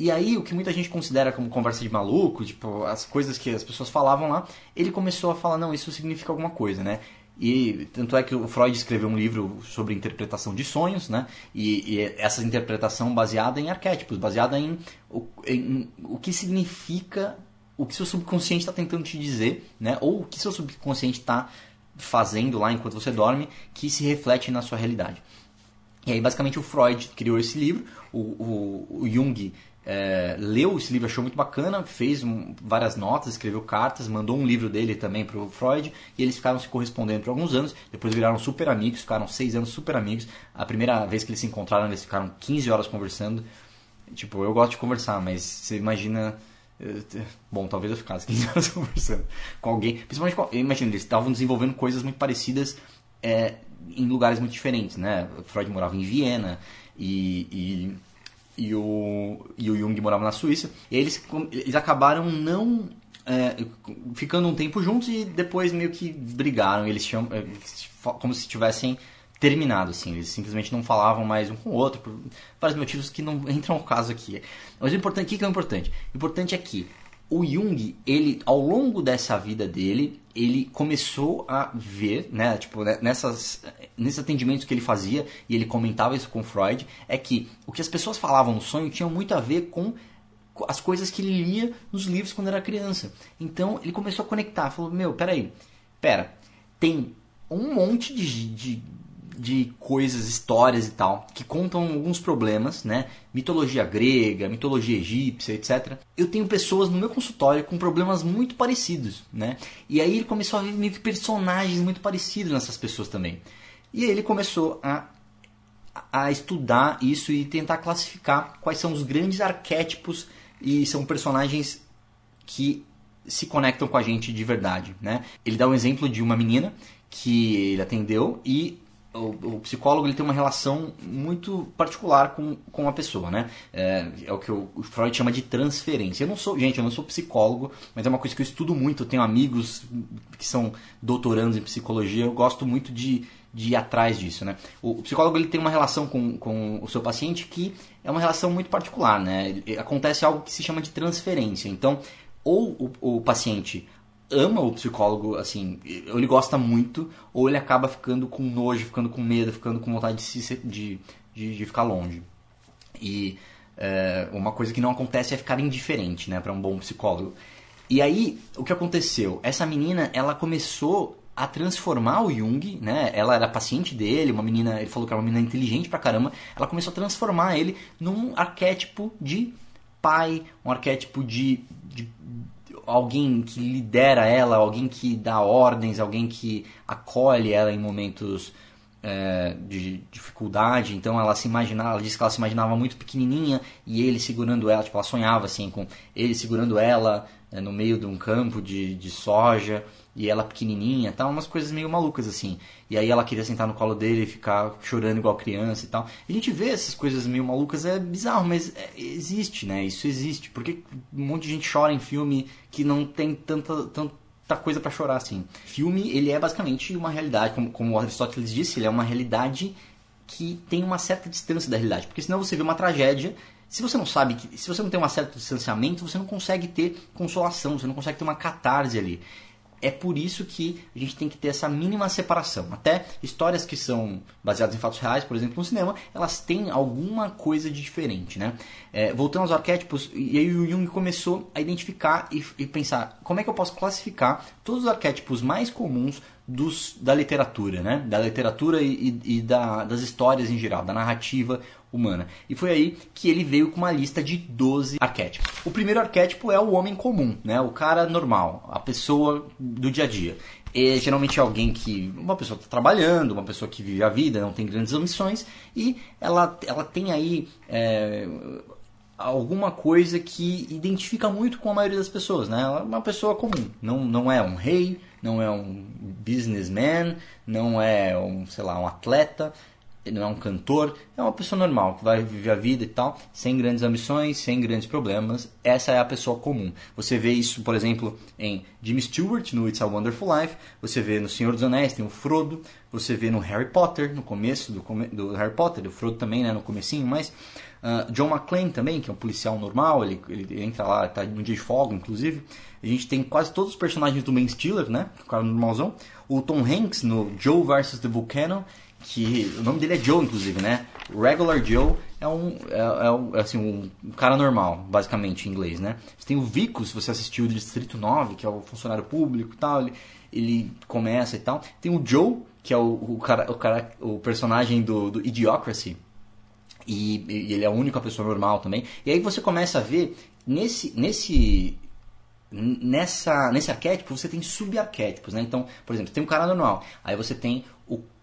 E aí, o que muita gente considera como conversa de maluco, tipo, as coisas que as pessoas falavam lá, ele começou a falar, não, isso significa alguma coisa, né? E tanto é que o Freud escreveu um livro sobre interpretação de sonhos, né? E, e essa interpretação baseada em arquétipos, baseada em o, em o que significa o que seu subconsciente está tentando te dizer, né? Ou o que seu subconsciente está fazendo lá enquanto você dorme, que se reflete na sua realidade. E aí, basicamente, o Freud criou esse livro, o, o, o Jung é, leu esse livro, achou muito bacana, fez um, várias notas, escreveu cartas, mandou um livro dele também para o Freud e eles ficaram se correspondendo por alguns anos. Depois viraram super amigos, ficaram seis anos super amigos. A primeira vez que eles se encontraram, eles ficaram 15 horas conversando. Tipo, eu gosto de conversar, mas você imagina. Eh, bom, talvez eu ficasse 15 [laughs] horas conversando com alguém. Principalmente, com, imagina, eles estavam desenvolvendo coisas muito parecidas é, em lugares muito diferentes, né? Freud morava em Viena e, e e o, e o Jung morava na Suíça. E eles, eles acabaram não é, ficando um tempo juntos e depois meio que brigaram. Eles tinham, é, como se tivessem terminado, assim. Eles simplesmente não falavam mais um com o outro, por vários motivos que não entram ao caso aqui. Mas o importante, o que é o importante? O importante é que o Jung, ele, ao longo dessa vida dele, ele começou a ver, né, tipo, né, nessas, nesses atendimentos que ele fazia, e ele comentava isso com Freud, é que o que as pessoas falavam no sonho tinha muito a ver com as coisas que ele lia nos livros quando era criança. Então ele começou a conectar, falou: Meu, peraí, pera, tem um monte de, de, de coisas, histórias e tal, que contam alguns problemas, né? Mitologia grega, mitologia egípcia, etc. Eu tenho pessoas no meu consultório com problemas muito parecidos, né? E aí ele começou a ver personagens muito parecidos nessas pessoas também. E aí ele começou a a estudar isso e tentar classificar quais são os grandes arquétipos e são personagens que se conectam com a gente de verdade, né? Ele dá um exemplo de uma menina que ele atendeu e o, psicólogo ele tem uma relação muito particular com, com a pessoa, né? É, é o que o, o, Freud chama de transferência. Eu não sou, gente, eu não sou psicólogo, mas é uma coisa que eu estudo muito. Eu tenho amigos que são doutorandos em psicologia. Eu gosto muito de, de ir atrás disso, né? O, o psicólogo ele tem uma relação com, com o seu paciente que é uma relação muito particular, né? Acontece algo que se chama de transferência. Então, ou o, o paciente ama o psicólogo, assim, ou ele gosta muito, ou ele acaba ficando com nojo, ficando com medo, ficando com vontade de, se, de, de, de ficar longe. E é, uma coisa que não acontece é ficar indiferente, né, para um bom psicólogo. E aí, o que aconteceu? Essa menina, ela começou a transformar o Jung, né? Ela era paciente dele, uma menina, ele falou que era uma menina inteligente pra caramba. Ela começou a transformar ele num arquétipo de pai, um arquétipo de, de alguém que lidera ela, alguém que dá ordens, alguém que acolhe ela em momentos é, de dificuldade. Então ela se imaginava, ela disse que ela se imaginava muito pequenininha e ele segurando ela, tipo, ela sonhava assim com ele segurando ela é, no meio de um campo de, de soja e ela pequenininha, tal, umas coisas meio malucas assim. E aí ela queria sentar no colo dele e ficar chorando igual criança e tal. A gente vê essas coisas meio malucas, é bizarro, mas é, existe, né? Isso existe. Porque um monte de gente chora em filme que não tem tanta, tanta coisa para chorar assim. Filme, ele é basicamente uma realidade, como, como Aristóteles disse, ele é uma realidade que tem uma certa distância da realidade. Porque senão você vê uma tragédia se você não sabe, que, se você não tem um certo distanciamento, você não consegue ter consolação, você não consegue ter uma catarse ali. É por isso que a gente tem que ter essa mínima separação. Até histórias que são baseadas em fatos reais, por exemplo, no cinema, elas têm alguma coisa de diferente, né? É, voltando aos arquétipos, e aí o Jung começou a identificar e, e pensar como é que eu posso classificar todos os arquétipos mais comuns dos, da literatura, né? Da literatura e, e, e da, das histórias em geral, da narrativa humana. E foi aí que ele veio com uma lista de 12 arquétipos. O primeiro arquétipo é o homem comum, né? O cara normal, a pessoa do dia a dia. É geralmente é alguém que. Uma pessoa está trabalhando, uma pessoa que vive a vida, não tem grandes ambições, e ela, ela tem aí é, alguma coisa que identifica muito com a maioria das pessoas, né? Ela é uma pessoa comum, não, não é um rei, não é um businessman, não é um, sei lá, um atleta, não é um cantor, é uma pessoa normal, que vai viver a vida e tal, sem grandes ambições, sem grandes problemas. Essa é a pessoa comum. Você vê isso, por exemplo, em Jimmy Stewart, no It's a Wonderful Life, você vê no Senhor dos Anéis, tem o Frodo, você vê no Harry Potter, no começo do, do Harry Potter, o Frodo também, né, no comecinho, mas uh, John McClane também, que é um policial normal, ele, ele entra lá, tá num dia de folga, inclusive. A gente tem quase todos os personagens do Ben Stiller, né, o cara normalzão. O Tom Hanks no Joe vs. The Volcano, que o nome dele é Joe, inclusive, né? Regular Joe é um, é, é, assim, um cara normal, basicamente, em inglês, né? Você tem o Vico, se você assistiu o Distrito 9, que é o funcionário público e tal, ele, ele começa e tal. Tem o Joe, que é o, o, cara, o, cara, o personagem do, do Idiocracy, e, e ele é a única pessoa normal também. E aí você começa a ver, nesse, nesse nessa, nesse arquétipo você tem subarquétipos, né? Então, por exemplo, tem um cara normal, aí você tem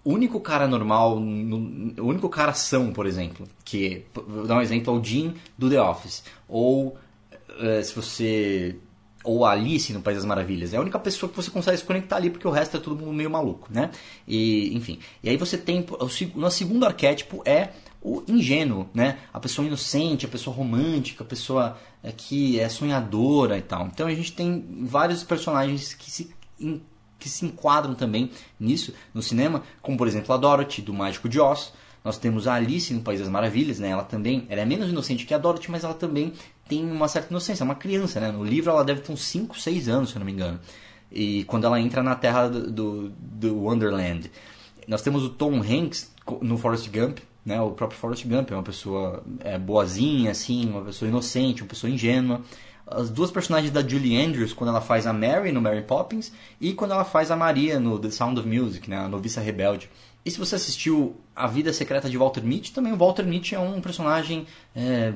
o único cara normal, no, o único cara são, por exemplo, que vou dar um exemplo ao Jim do The Office, ou uh, se você ou a Alice no País das Maravilhas, é a única pessoa que você consegue se conectar ali, porque o resto é todo mundo meio maluco, né? E, enfim. E aí você tem, o, o segundo arquétipo é o ingênuo, né? A pessoa inocente, a pessoa romântica, a pessoa é, que é sonhadora e tal. Então a gente tem vários personagens que se que se enquadram também nisso no cinema, como por exemplo a Dorothy do Mágico de Oz. Nós temos a Alice no País das Maravilhas, né? Ela também, ela é menos inocente que a Dorothy, mas ela também tem uma certa inocência, é uma criança, né? No livro ela deve ter uns 5, 6 anos, se eu não me engano. E quando ela entra na terra do, do, do Wonderland. Nós temos o Tom Hanks no Forrest Gump, né? O próprio Forrest Gump é uma pessoa é, boazinha, assim, uma pessoa inocente, uma pessoa ingênua as duas personagens da Julie Andrews quando ela faz a Mary no Mary Poppins e quando ela faz a Maria no The Sound of Music, né, a noviça rebelde. E se você assistiu A Vida Secreta de Walter Mitty, também o Walter Mitty é um personagem é,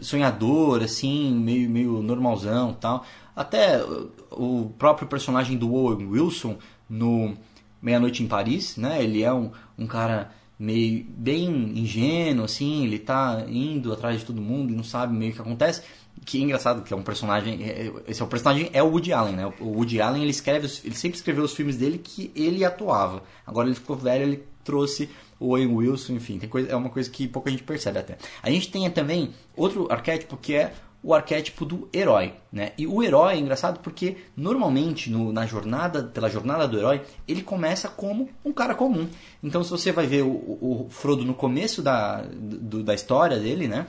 sonhador, assim, meio, meio normalzão tal. Até o próprio personagem do Owen Wilson no Meia-Noite em Paris, né? Ele é um, um cara meio bem ingênuo, assim, ele tá indo atrás de todo mundo e não sabe meio o que acontece que é engraçado, que é um personagem. É, é, esse é o personagem é o Woody Allen, né? O Woody Allen ele escreve, ele sempre escreveu os filmes dele que ele atuava. Agora ele ficou velho, ele trouxe o Owen Wilson, enfim, coisa, é uma coisa que pouca gente percebe até. A gente tem também outro arquétipo que é o arquétipo do herói, né? E o herói é engraçado porque normalmente no, na jornada, pela jornada do herói, ele começa como um cara comum. Então se você vai ver o, o, Frodo no começo da, do, da história dele, né?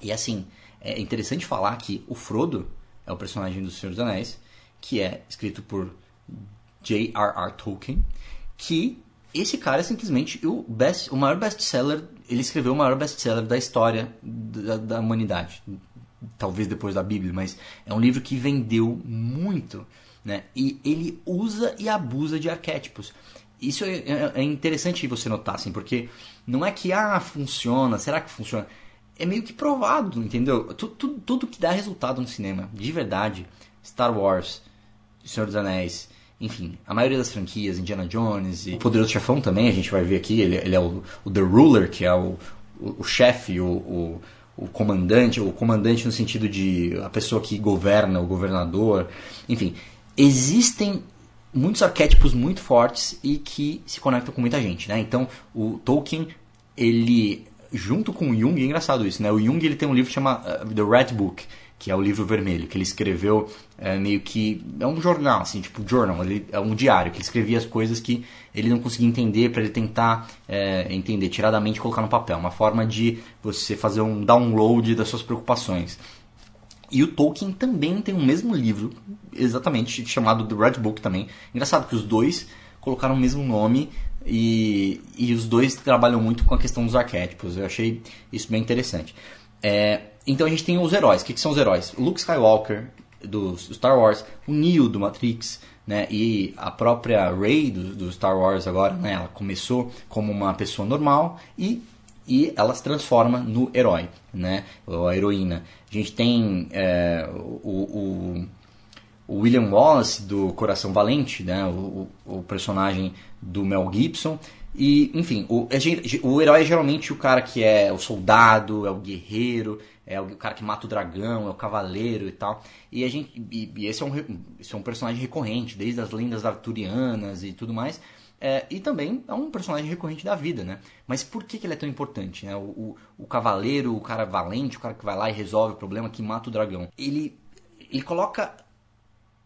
E assim, é interessante falar que o Frodo é o personagem do Senhor dos Anéis, que é escrito por J.R.R. Tolkien, que esse cara é simplesmente o, best, o maior best-seller, ele escreveu o maior best-seller da história da, da, humanidade, talvez depois da Bíblia, mas é um livro que vendeu muito, né? E ele usa e abusa de arquétipos. Isso é, é, é interessante você notar, assim, porque não é que, ah, funciona, será que funciona? é meio que provado, entendeu? Tudo, tudo, tudo, que dá resultado no cinema, de verdade, Star Wars, Senhor dos Anéis, enfim, a maioria das franquias, Indiana Jones e o Poderoso Chefão também, a gente vai ver aqui, ele, ele é o, o, The Ruler, que é o, o, o chefe, o, o, o, comandante, o comandante no sentido de a pessoa que governa, o governador, enfim, existem muitos arquétipos muito fortes e que se conectam com muita gente, né? Então, o Tolkien, ele junto com o Jung, é engraçado isso, né? O Jung ele tem um livro chamado uh, The Red Book, que é o livro vermelho, que ele escreveu é, meio que. É um jornal, assim, tipo journal, ele, é um diário, que ele escrevia as coisas que ele não conseguia entender para ele tentar é, entender, tirar da mente e colocar no papel. Uma forma de você fazer um download das suas preocupações. E o Tolkien também tem o mesmo livro, exatamente, chamado The Red Book também. Engraçado que os dois colocaram o mesmo nome e, e os dois trabalham muito com a questão dos arquétipos. Eu achei isso bem interessante. É, então a gente tem os heróis. O que, que, são os heróis? Luke Skywalker, do, Star Wars, o Neo, do Matrix, né? e a própria Rey, do, do Star Wars agora. Né? Ela começou como uma pessoa normal e, e ela se transforma no herói, né? ou a heroína. A gente tem é, o, o o William Wallace do Coração Valente, né, o, o, personagem do Mel Gibson. E, enfim, o, o herói é geralmente o cara que é o soldado, é o guerreiro, é o cara que mata o dragão, é o cavaleiro e tal. E, a gente, e, e esse, é um, esse é um personagem recorrente, desde as lendas arturianas e tudo mais. É, e também é um personagem recorrente da vida, né? Mas por que, que ele é tão importante? Né? O, o, o, cavaleiro, o cara valente, o cara que vai lá e resolve o problema, que mata o dragão. Ele, ele coloca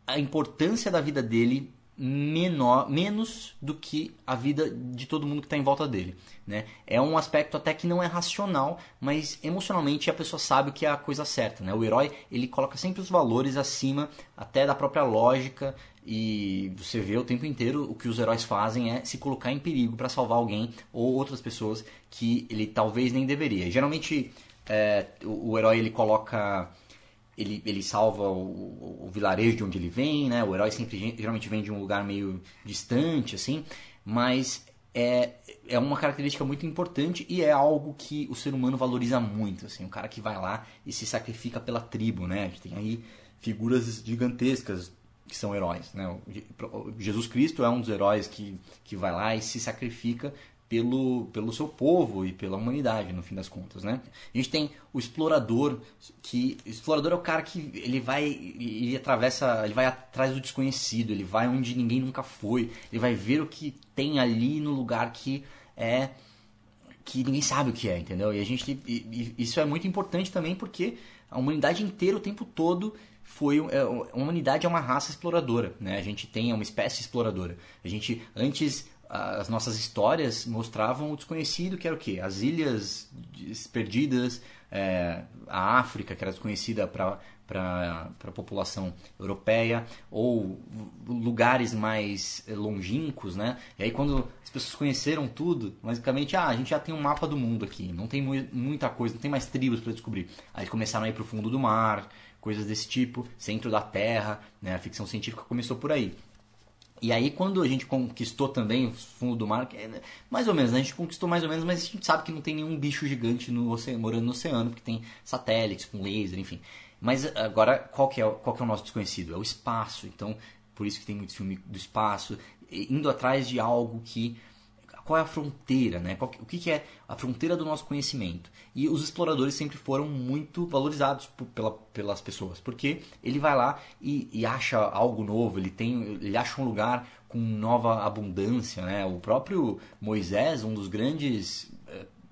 a importância da vida dele menor, menos do que a vida de todo mundo que está em volta dele. Né? É um aspecto até que não é racional, mas emocionalmente a pessoa sabe que é a coisa certa. Né? O herói ele coloca sempre os valores acima até da própria lógica e você vê o tempo inteiro o que os heróis fazem é se colocar em perigo para salvar alguém ou outras pessoas que ele talvez nem deveria. Geralmente é, o, o herói ele coloca ele, ele salva o, o, vilarejo de onde ele vem, né? O herói sempre geralmente vem de um lugar meio distante, assim, mas é, é uma característica muito importante e é algo que o ser humano valoriza muito, assim, o cara que vai lá e se sacrifica pela tribo, né? A gente tem aí figuras gigantescas que são heróis, né? Jesus Cristo é um dos heróis que, que vai lá e se sacrifica pelo, pelo seu povo e pela humanidade, no fim das contas, né? A gente tem o explorador, que o explorador é o cara que ele vai, ele atravessa, ele vai atrás do desconhecido, ele vai onde ninguém nunca foi, ele vai ver o que tem ali no lugar que é que ninguém sabe o que é, entendeu? E a gente e, e isso é muito importante também porque a humanidade inteira o tempo todo foi é, a humanidade é uma raça exploradora, né? A gente tem é uma espécie exploradora. A gente antes as nossas histórias mostravam o desconhecido, que era o quê? As ilhas perdidas, é, a África, que era desconhecida para para a população europeia ou lugares mais longínquos, né? E aí quando as pessoas conheceram tudo, basicamente, ah, a gente já tem um mapa do mundo aqui, não tem muita coisa, não tem mais tribos para descobrir. Aí começaram a ir para o fundo do mar, coisas desse tipo, centro da Terra, né? A ficção científica começou por aí. E aí quando a gente conquistou também o fundo do mar, é, mais ou menos, né? a gente conquistou mais ou menos, mas a gente sabe que não tem nenhum bicho gigante no oceano, morando no oceano, porque tem satélites com laser, enfim. Mas agora, qual que, é, qual que é o nosso desconhecido? É o espaço. Então, por isso que tem muito filme do espaço, indo atrás de algo que qual é a fronteira, né? Qual, o que, que, é a fronteira do nosso conhecimento? E os exploradores sempre foram muito valorizados pela, pelas pessoas, porque ele vai lá e, e, acha algo novo, ele tem, ele acha um lugar com nova abundância, né? O próprio Moisés, um dos grandes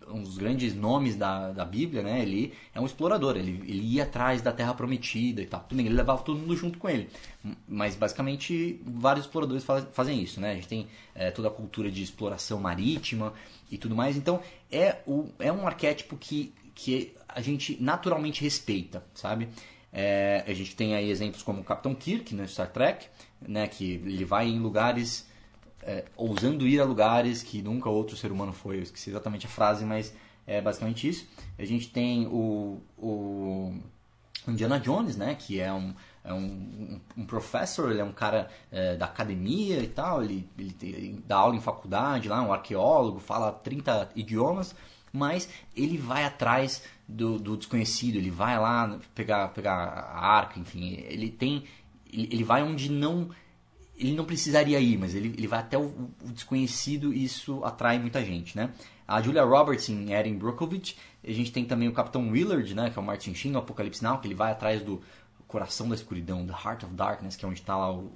um dos grandes nomes da, da Bíblia, né? Ele é um explorador, ele, ele ia atrás da Terra Prometida e tal. Ele levava todo mundo junto com ele. Mas basicamente vários exploradores faz, fazem isso, né? A gente tem é, toda a cultura de exploração marítima e tudo mais. Então é, o, é um arquétipo que, que a gente naturalmente respeita, sabe? É, a gente tem aí exemplos como o Capitão Kirk no Star Trek, né? Que ele vai em lugares é, ousando ir a lugares que nunca outro ser humano foi. Eu esqueci exatamente a frase, mas é basicamente isso. A gente tem o, o Indiana Jones, né, que é um, é um, um, um professor, ele é um cara é, da academia e tal, ele, ele, tem, dá aula em faculdade lá, um arqueólogo, fala 30 idiomas, mas ele vai atrás do, do desconhecido, ele vai lá pegar, pegar a arca, enfim, ele tem ele, ele vai onde não ele não precisaria ir, mas ele, ele vai até o, o, desconhecido e isso atrai muita gente, né? A Julia Roberts em Erin Brockovich, a gente tem também o Capitão Willard, né, que é o Martin Sheen no Apocalipse Now, que ele vai atrás do coração da escuridão, The Heart of Darkness, que é onde está lá o,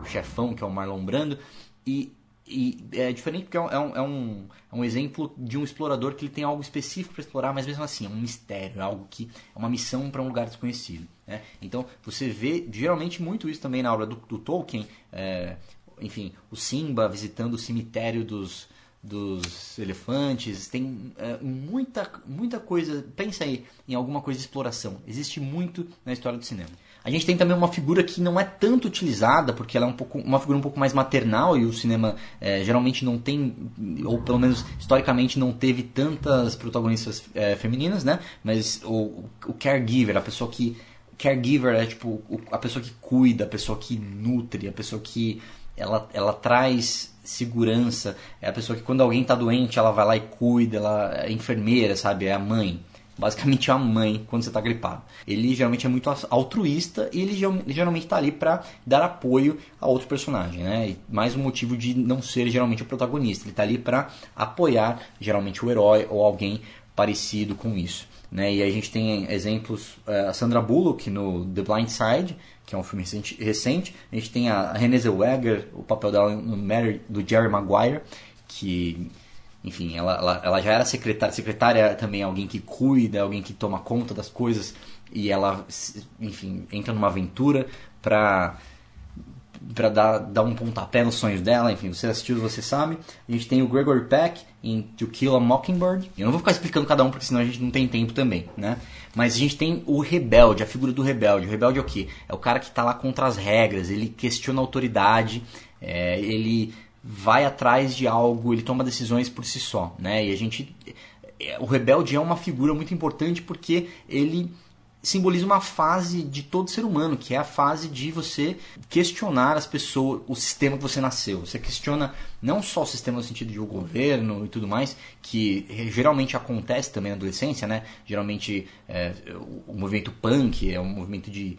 o, chefão, que é o Marlon Brando, e, e é diferente porque é um, é, um, é um exemplo de um explorador que ele tem algo específico para explorar, mas mesmo assim é um mistério, é algo que é uma missão para um lugar desconhecido. Né? Então você vê geralmente muito isso também na obra do, do Tolkien, é, enfim, o Simba visitando o cemitério dos, dos elefantes, tem é, muita, muita coisa. Pensa aí em alguma coisa de exploração. Existe muito na história do cinema. A gente tem também uma figura que não é tanto utilizada, porque ela é um pouco, uma figura um pouco mais maternal e o cinema é, geralmente não tem, ou pelo menos historicamente não teve tantas protagonistas é, femininas, né? Mas o, o caregiver, a pessoa que caregiver é tipo a pessoa que cuida, a pessoa que nutre, a pessoa que ela, ela traz segurança, é a pessoa que quando alguém está doente ela vai lá e cuida, ela é enfermeira, sabe? É a mãe. Basicamente é a mãe quando você está gripado. Ele geralmente é muito altruísta e ele geralmente está ali para dar apoio a outro personagem, né? E mais um motivo de não ser geralmente o protagonista. Ele está ali para apoiar geralmente o herói ou alguém parecido com isso. Né? E a gente tem exemplos, é, a Sandra Bullock no The Blind Side, que é um filme recente, recente. a gente tem a Renée Zellweger, o papel dela no Mary, do Jerry Maguire, que, enfim, ela, ela, ela já era secretária, secretária é também alguém que cuida, alguém que toma conta das coisas, e ela, enfim, entra numa aventura para para dar, dar um pontapé nos sonhos dela, enfim, você assistiu, você sabe. A gente tem o Gregory Peck em To Kill a Mockingbird. Eu não vou ficar explicando cada um, porque senão a gente não tem tempo também, né? Mas a gente tem o rebelde, a figura do rebelde. O rebelde é o quê? É o cara que está lá contra as regras, ele questiona a autoridade, é, ele vai atrás de algo, ele toma decisões por si só, né? E a gente... É, o rebelde é uma figura muito importante porque ele simboliza uma fase de todo ser humano, que é a fase de você questionar as pessoas, o sistema que você nasceu. Você questiona não só o sistema no sentido de o governo e tudo mais, que geralmente acontece também na adolescência, né? Geralmente é, o movimento punk é um movimento de,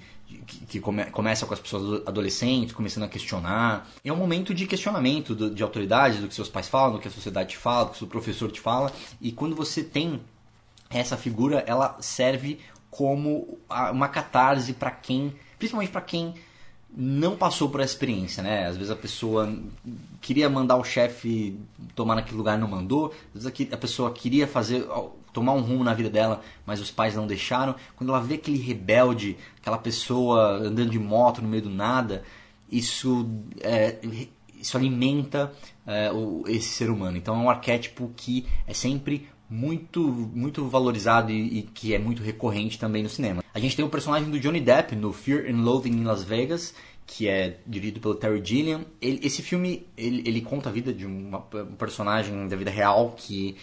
que, come, começa com as pessoas adolescentes começando a questionar. É um momento de questionamento do, de autoridade, do que seus pais falam, do que a sociedade te fala, do que o seu professor te fala. E quando você tem essa figura, ela serve como uma catarse para quem, principalmente para quem não passou por essa experiência, né? Às vezes a pessoa queria mandar o chefe tomar naquele lugar e não mandou. Às vezes a pessoa queria fazer tomar um rumo na vida dela, mas os pais não deixaram. Quando ela vê aquele rebelde, aquela pessoa andando de moto no meio do nada, isso é, isso alimenta é, o, esse ser humano. Então é um arquétipo que é sempre muito muito valorizado e, e, que é muito recorrente também no cinema. A gente tem o personagem do Johnny Depp no Fear and Loathing in Las Vegas, que é dirigido pelo Terry Gilliam. Ele, esse filme ele, ele, conta a vida de uma, um personagem da vida real que,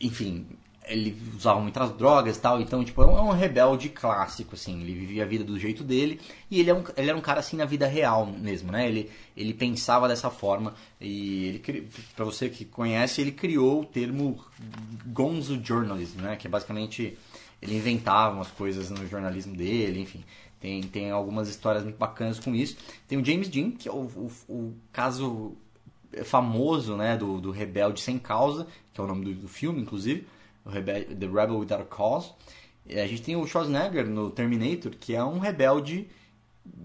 enfim, ele usava muitas drogas e tal, então, tipo, é um rebelde clássico, assim, ele vivia a vida do jeito dele, e ele, é um, ele era um cara, assim, na vida real mesmo, né, ele, ele pensava dessa forma, e ele, pra você que conhece, ele criou o termo gonzo journalism, né, que é basicamente, ele inventava umas coisas no jornalismo dele, enfim, tem, tem algumas histórias muito bacanas com isso. Tem o James Dean, que é o, o, o caso famoso, né, do, do rebelde sem causa, que é o nome do, do filme, inclusive, The Rebel Without a Cause. A gente tem o Schwarzenegger no Terminator, que é um rebelde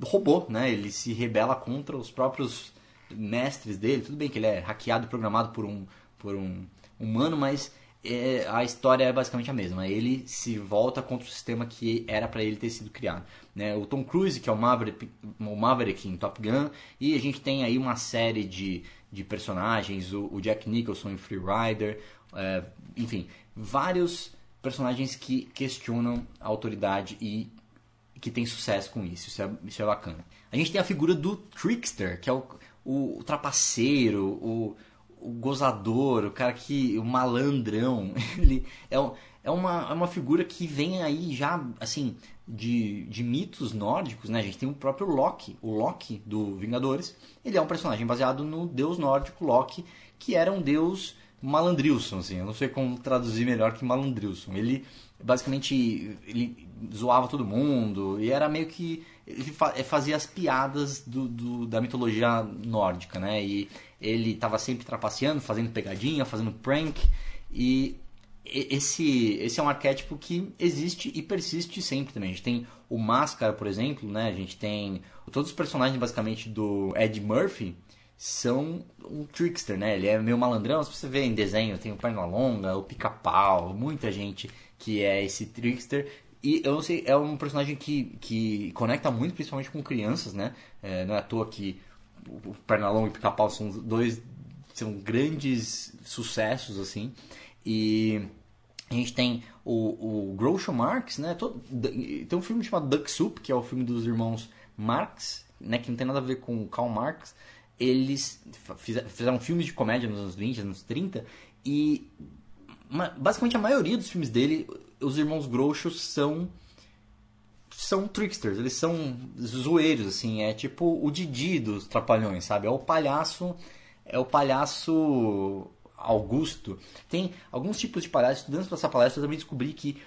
robô, né? Ele se rebela contra os próprios mestres dele. Tudo bem que ele é hackeado e programado por um, por um humano, mas é, a história é basicamente a mesma. Ele se volta contra o sistema que era para ele ter sido criado. Né? O Tom Cruise, que é o Maverick, o Maverick em Top Gun, e a gente tem aí uma série de, de personagens, o, o Jack Nicholson em Free Rider, é, enfim, vários personagens que questionam a autoridade e que tem sucesso com isso. Isso é, isso é bacana. A gente tem a figura do trickster, que é o, o, o trapaceiro, o, o gozador, o cara que. o malandrão. [laughs] Ele é, é, uma, é uma figura que vem aí já, assim, de, de mitos nórdicos, né? A gente tem o próprio Loki, o Loki do Vingadores. Ele é um personagem baseado no deus nórdico Loki, que era um deus malandrilson, assim. Eu não sei como traduzir melhor que malandrilson. Ele basicamente ele zoava todo mundo e era meio que ele eh, fazia as piadas do, do, da mitologia nórdica, né? E ele estava sempre trapaceando, fazendo pegadinha, fazendo prank e esse, esse é um arquétipo que existe e persiste sempre também. A gente tem o Máscara, por exemplo, né? A gente tem todos os personagens basicamente do Ed Murphy, são um trickster, né? Ele é meio malandrão, se você vê em desenho, tem o Pernalonga, o Pica-Pau, muita gente que é esse trickster. E eu não sei, é um personagem que, que conecta muito, principalmente com crianças, né? É, não é à toa que o Pernalonga e o Pica-Pau são dois são grandes sucessos, assim. E a gente tem o, o Groucho Marx, né? Todo, tem um filme chamado Duck Soup, que é o filme dos irmãos Marx, né? Que não tem nada a ver com Karl Marx eles fizeram filmes de comédia nos anos 20, anos 30 e basicamente a maioria dos filmes dele, os irmãos Grouchos são são tricksters, eles são zoeiros assim, é tipo o Didi dos Trapalhões, sabe? É o palhaço, é o palhaço Augusto. Tem alguns tipos de palhaços, estudando essa palestra eu também descobri que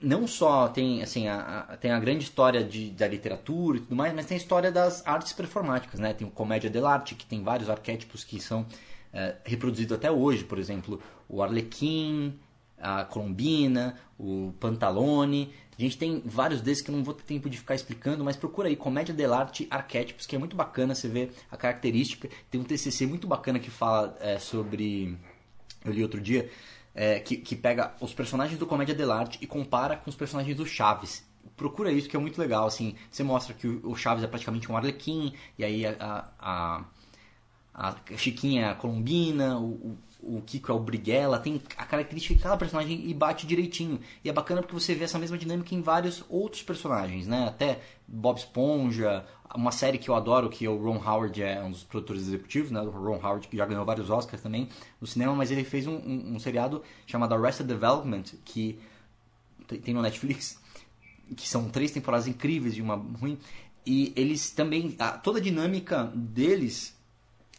não só tem assim a, a, tem a grande história de, da literatura e tudo mais, mas tem a história das artes performáticas, né? Tem o comédia dell'arte, que tem vários arquétipos que são é, reproduzidos até hoje, por exemplo, o arlequim, a colombina, o pantalone. A gente tem vários desses que eu não vou ter tempo de ficar explicando, mas procura aí comédia dell'arte arquétipos, que é muito bacana você ver a característica. Tem um TCC muito bacana que fala é, sobre eu li outro dia é, que, que pega os personagens do Comédia dell'arte e compara com os personagens do Chaves. Procura isso que é muito legal, assim, você mostra que o Chaves é praticamente um arlequim, e aí a, a, a Chiquinha é a Colombina, o, o Kiko é o Briguela, tem a característica de cada personagem e bate direitinho. E é bacana porque você vê essa mesma dinâmica em vários outros personagens, né? Até Bob Esponja, uma série que eu adoro, que é o Ron Howard é um dos produtores executivos, né? O Ron Howard que já ganhou vários Oscars também no cinema, mas ele fez um, um, um seriado chamado Arrested Development, que tem no Netflix, que são três temporadas incríveis de uma ruim. E eles também, a, toda a dinâmica deles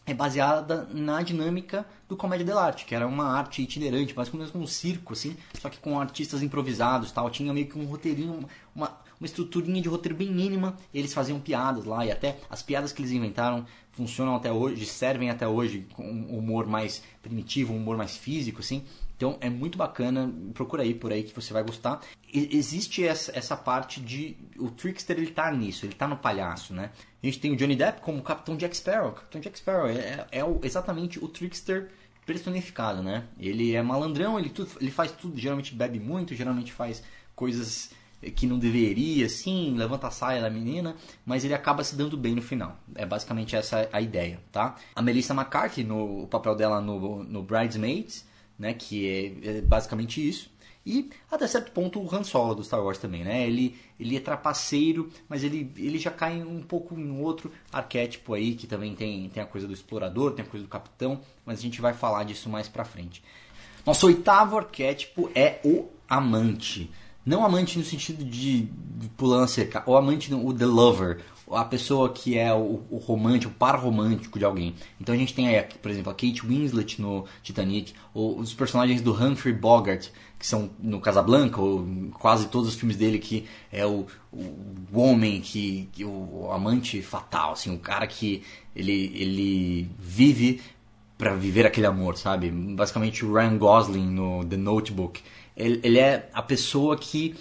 é baseada na dinâmica do Comédia dell'arte, que era uma arte itinerante, mais ou menos um circo, assim, só que com artistas improvisados tal. Tinha meio que um roteirinho, uma, uma estruturinha de roteiro bem mínima, eles faziam piadas lá, e até as piadas que eles inventaram funcionam até hoje, servem até hoje com um humor mais primitivo, um humor mais físico, assim. Então é muito bacana, procura aí por aí que você vai gostar. E, existe essa, essa parte de. O Trickster ele tá nisso, ele tá no palhaço, né? A gente tem o Johnny Depp como Capitão Jack Sparrow. Capitão Jack Sparrow é, é o, exatamente o Trickster personificado, né? Ele é malandrão, ele, tudo, ele faz tudo, geralmente bebe muito, geralmente faz coisas que não deveria, assim, levanta a saia da menina, mas ele acaba se dando bem no final. É basicamente essa a ideia, tá? A Melissa McCarthy, no o papel dela no, no Bridesmaids, né, que é, é, basicamente isso. E até certo ponto o Han Solo do Star Wars também, né? Ele, ele é trapaceiro, mas ele, ele já cai um pouco em outro arquétipo aí, que também tem, tem a coisa do explorador, tem a coisa do capitão, mas a gente vai falar disso mais pra frente. Nosso oitavo arquétipo é o amante. Não amante no sentido de, de cerca, o amante, o the lover, a pessoa que é o, o romântico, o par romântico de alguém. Então a gente tem aí, por exemplo, a Kate Winslet no Titanic, ou os personagens do Humphrey Bogart, que são no Casablanca, ou quase todos os filmes dele, que é o, o homem, que, que o, o, amante fatal, assim, o cara que ele, ele vive para viver aquele amor, sabe? Basicamente o Ryan Gosling no The Notebook. Ele, ele é a pessoa que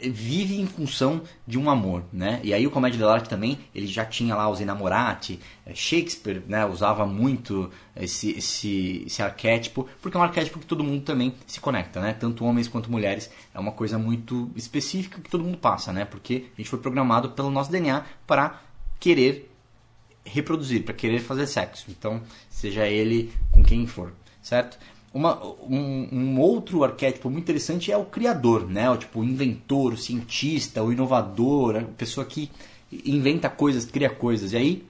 vive em função de um amor, né? E aí o Comédia dell'arte também, ele já tinha lá os enamorati, é, Shakespeare, né, usava muito esse, esse, esse arquétipo, porque é um arquétipo que todo mundo também se conecta, né? Tanto homens quanto mulheres, é uma coisa muito específica que todo mundo passa, né? Porque a gente foi programado pelo nosso DNA para querer reproduzir, para querer fazer sexo. Então, seja ele com quem for, certo? Uma, um, um, outro arquétipo muito interessante é o criador, né? O, tipo, o inventor, o cientista, o inovador, a pessoa que inventa coisas, cria coisas. E aí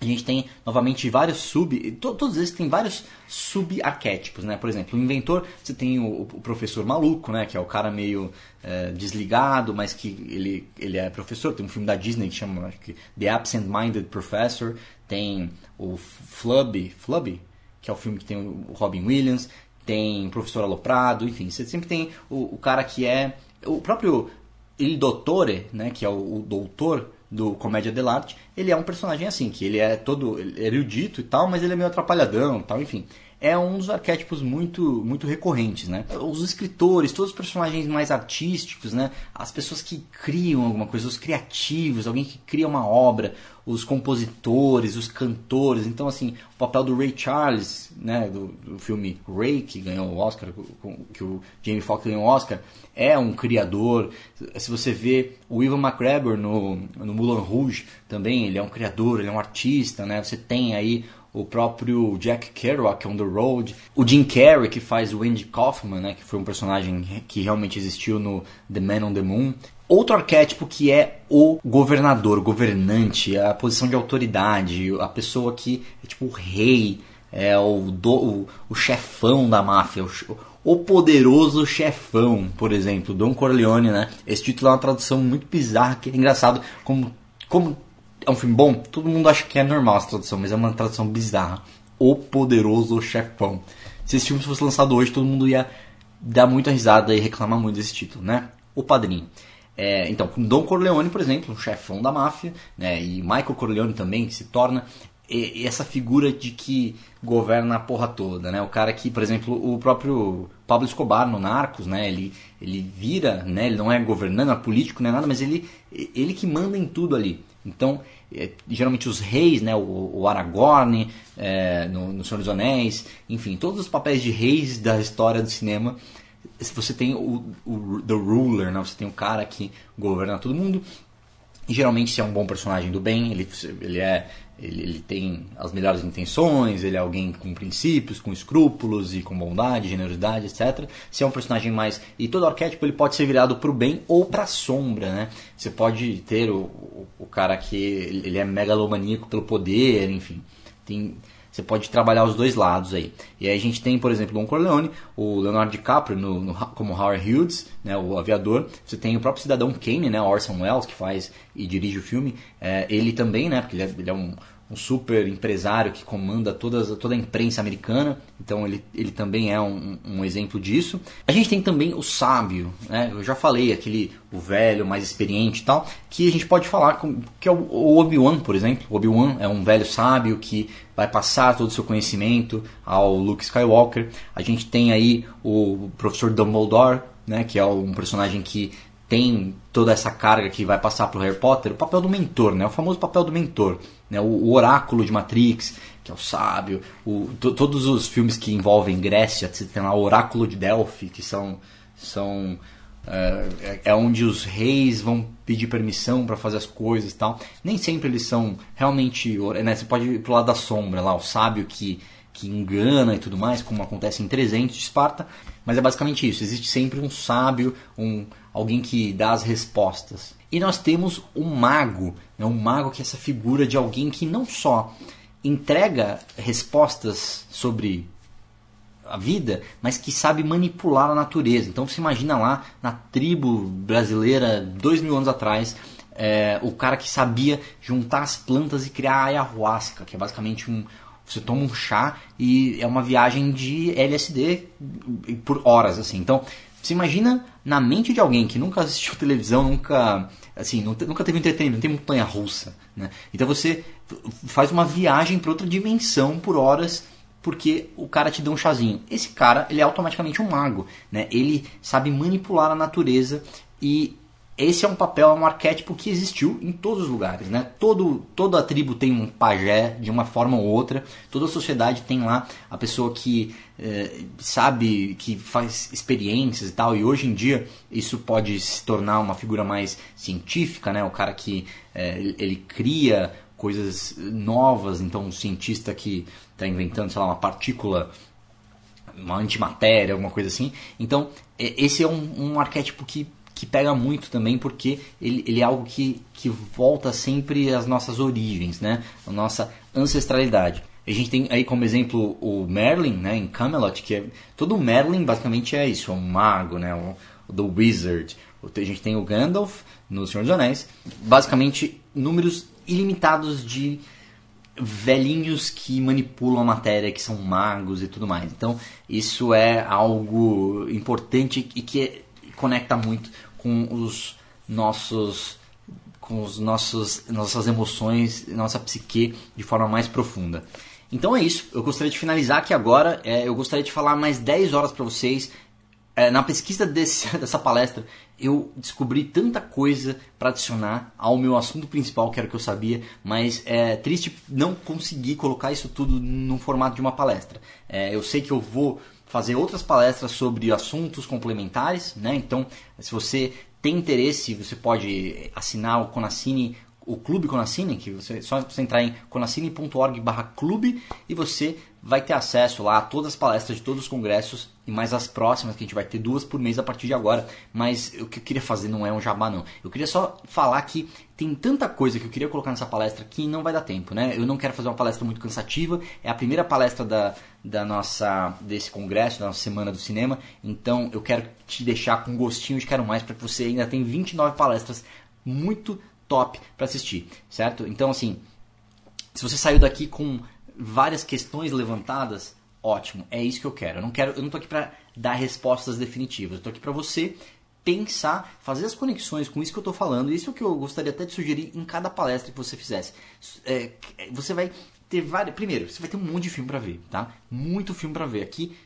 a gente tem novamente vários sub. Todos esses têm vários sub-arquétipos, né? Por exemplo, o inventor, você tem o, o professor maluco, né? Que é o cara meio é, desligado, mas que ele, ele é professor. Tem um filme da Disney que chama que The Absent Minded Professor. Tem o Flubby. Flubby? Que é o filme que tem o Robin Williams, tem Professor Aloprado, enfim, você sempre tem o, o cara que é o próprio Il Dottore, né, que é o, o doutor do Comédia dell'arte, ele é um personagem assim, que ele é todo erudito e tal, mas ele é meio atrapalhadão e tal, enfim é um dos arquétipos muito, muito recorrentes, né? Os escritores, todos os personagens mais artísticos, né? As pessoas que criam alguma coisa, os criativos, alguém que cria uma obra, os compositores, os cantores. Então, assim, o papel do Ray Charles, né? Do, do filme Ray, que ganhou o Oscar, que o Jamie Foxx ganhou o Oscar, é um criador. Se você vê o Ivan McGregor no, no Moulin Rouge, também, ele é um criador, ele é um artista, né? Você tem aí o próprio Jack Kerouac on the Road, o Jim Carrey que faz o Andy Kaufman, né, que foi um personagem que realmente existiu no The Man on the Moon. Outro arquétipo que é o governador, governante, a posição de autoridade, a pessoa que é tipo o rei, é o, do, o, o chefão da máfia, o, o poderoso chefão, por exemplo, Don Corleone, né? Esse título é uma tradução muito bizarra, que é engraçado como como é um filme bom? Todo mundo acha que é normal essa tradução, mas é uma tradução bizarra. O Poderoso Chefão. Se esse filme fosse lançado hoje, todo mundo ia dar muita risada e reclamar muito desse título, né? O Padrinho. É, então, Don Corleone, por exemplo, um chefão da máfia, né? E Michael Corleone também, se torna essa figura de que governa a porra toda, né? O cara que, por exemplo, o próprio Pablo Escobar no Narcos, né? Ele, ele vira, né? Ele não é governando, não é político, não é nada, mas ele, ele que manda em tudo ali. Então, é, geralmente os reis, né, o, Aragorn, é, no, no Senhor dos Anéis, enfim, todos os papéis de reis da história do cinema, você tem o, o the ruler, né, você tem o cara que governa todo mundo, e geralmente se é um bom personagem do bem, ele, ele é ele, ele, tem as melhores intenções, ele é alguém com princípios, com escrúpulos e com bondade, generosidade, etc. Se é um personagem mais. E todo arquétipo ele pode ser virado para o bem ou para a sombra, né? Você pode ter o, o, o, cara que ele é megalomaníaco pelo poder, enfim. Tem, você pode trabalhar os dois lados aí. E aí a gente tem, por exemplo, Don Corleone, o Leonardo DiCaprio no, no, como Howard Hughes, né, o aviador. Você tem o próprio cidadão Kane, né, Orson Welles, que faz e dirige o filme. É, ele também, né, porque ele é, ele é um, um super empresário que comanda todas, toda a imprensa americana, então ele, ele também é um, um exemplo disso. A gente tem também o sábio, né? eu já falei, aquele o velho, mais experiente e tal, que a gente pode falar com, que é o Obi-Wan, por exemplo. O Obi-Wan é um velho sábio que vai passar todo o seu conhecimento ao Luke Skywalker. A gente tem aí o professor Dumbledore, né, que é um personagem que tem toda essa carga que vai passar para o Harry Potter, o papel do mentor, né? o famoso papel do mentor, né? o, oráculo de Matrix, que é o sábio, o, todos os filmes que envolvem Grécia, você tem lá o oráculo de Delphi, que são, são é, é onde os reis vão pedir permissão para fazer as coisas e tal. Nem sempre eles são realmente. Né? Você pode ir pro lado da sombra lá, o sábio que, que engana e tudo mais, como acontece em 300 de Esparta. Mas é basicamente isso. Existe sempre um sábio, um alguém que dá as respostas. E nós temos o mago, né? um mago que é essa figura de alguém que não só entrega respostas sobre a vida, mas que sabe manipular a natureza. Então você imagina lá na tribo brasileira dois mil anos atrás, é, o cara que sabia juntar as plantas e criar a ayahuasca, que é basicamente um, você toma um chá e é uma viagem de LSD por horas assim. Então você imagina na mente de alguém que nunca assistiu [laughs] televisão, nunca assim, nunca teve entretenimento, não tem montanha russa, né? Então você faz uma viagem para outra dimensão por horas porque o cara te deu um chazinho. Esse cara, ele é automaticamente um mago, né? Ele sabe manipular a natureza e esse é um papel, é um arquétipo que existiu em todos os lugares, né? Todo, toda tribo tem um pajé de uma forma ou outra, toda sociedade tem lá a pessoa que é, sabe, que faz experiências e tal, e hoje em dia isso pode se tornar uma figura mais científica, né? O cara que é, ele cria coisas novas, então um cientista que está inventando, sei lá, uma partícula uma antimatéria, alguma coisa assim. Então, esse é um, um arquétipo que que pega muito também porque ele, ele é algo que, que volta sempre às nossas origens, né? A nossa ancestralidade. A gente tem aí como exemplo o Merlin, né, em Camelot, que é todo Merlin basicamente é isso, é um mago, né, o, The Wizard. A gente tem o Gandalf no Senhor dos Anéis, basicamente números ilimitados de velhinhos que manipulam a matéria, que são magos e tudo mais. Então, isso é algo importante e que conecta muito com os nossos com os nossos nossas emoções, nossa psique de forma mais profunda. Então é isso. Eu gostaria de finalizar aqui agora. É, eu gostaria de falar mais 10 horas para vocês. É, na pesquisa desse, [laughs] dessa palestra, eu descobri tanta coisa para adicionar ao meu assunto principal, que era o que eu sabia, mas é triste não conseguir colocar isso tudo no formato de uma palestra. É, eu sei que eu vou fazer outras palestras sobre assuntos complementares, né? Então, se você tem interesse, você pode assinar o Conacine, o Clube Conacine, que você só você entrar em conacine.org/clube e você vai ter acesso lá a todas as palestras de todos os congressos e mais as próximas, que a gente vai ter duas por mês a partir de agora. Mas o que eu queria fazer não é um jabá, não. Eu queria só falar que tem tanta coisa que eu queria colocar nessa palestra que não vai dar tempo, né? Eu não quero fazer uma palestra muito cansativa. É a primeira palestra da, da nossa desse congresso, da nossa semana do cinema. Então eu quero te deixar com gostinho de quero mais para que você ainda tenha 29 palestras muito top para assistir, certo? Então assim, se você saiu daqui com várias questões levantadas, ótimo, é isso que eu quero. Eu não quero, eu não tô aqui para dar respostas definitivas. Eu tô aqui para você pensar, fazer as conexões com isso que eu estou falando. Isso é o que eu gostaria até de sugerir em cada palestra que você fizesse. É, você vai ter vários. Primeiro, você vai ter um monte de filme para ver, tá? Muito filme para ver. Aqui,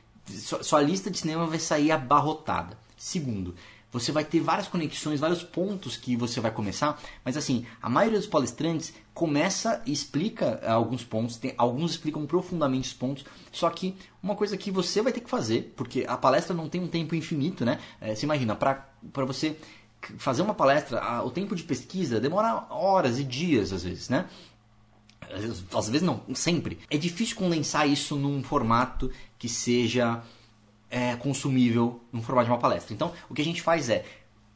sua lista de cinema vai sair abarrotada. Segundo, você vai ter várias conexões, vários pontos que você vai começar, mas assim, a maioria dos palestrantes começa e explica alguns pontos, tem, alguns explicam profundamente os pontos, só que uma coisa que você vai ter que fazer, porque a palestra não tem um tempo infinito, né? É, você imagina, para você fazer uma palestra, o tempo de pesquisa demora horas e dias às vezes, né? Às vezes não, sempre. É difícil condensar isso num formato que seja é, consumível no formato de uma palestra. Então, o que a gente faz é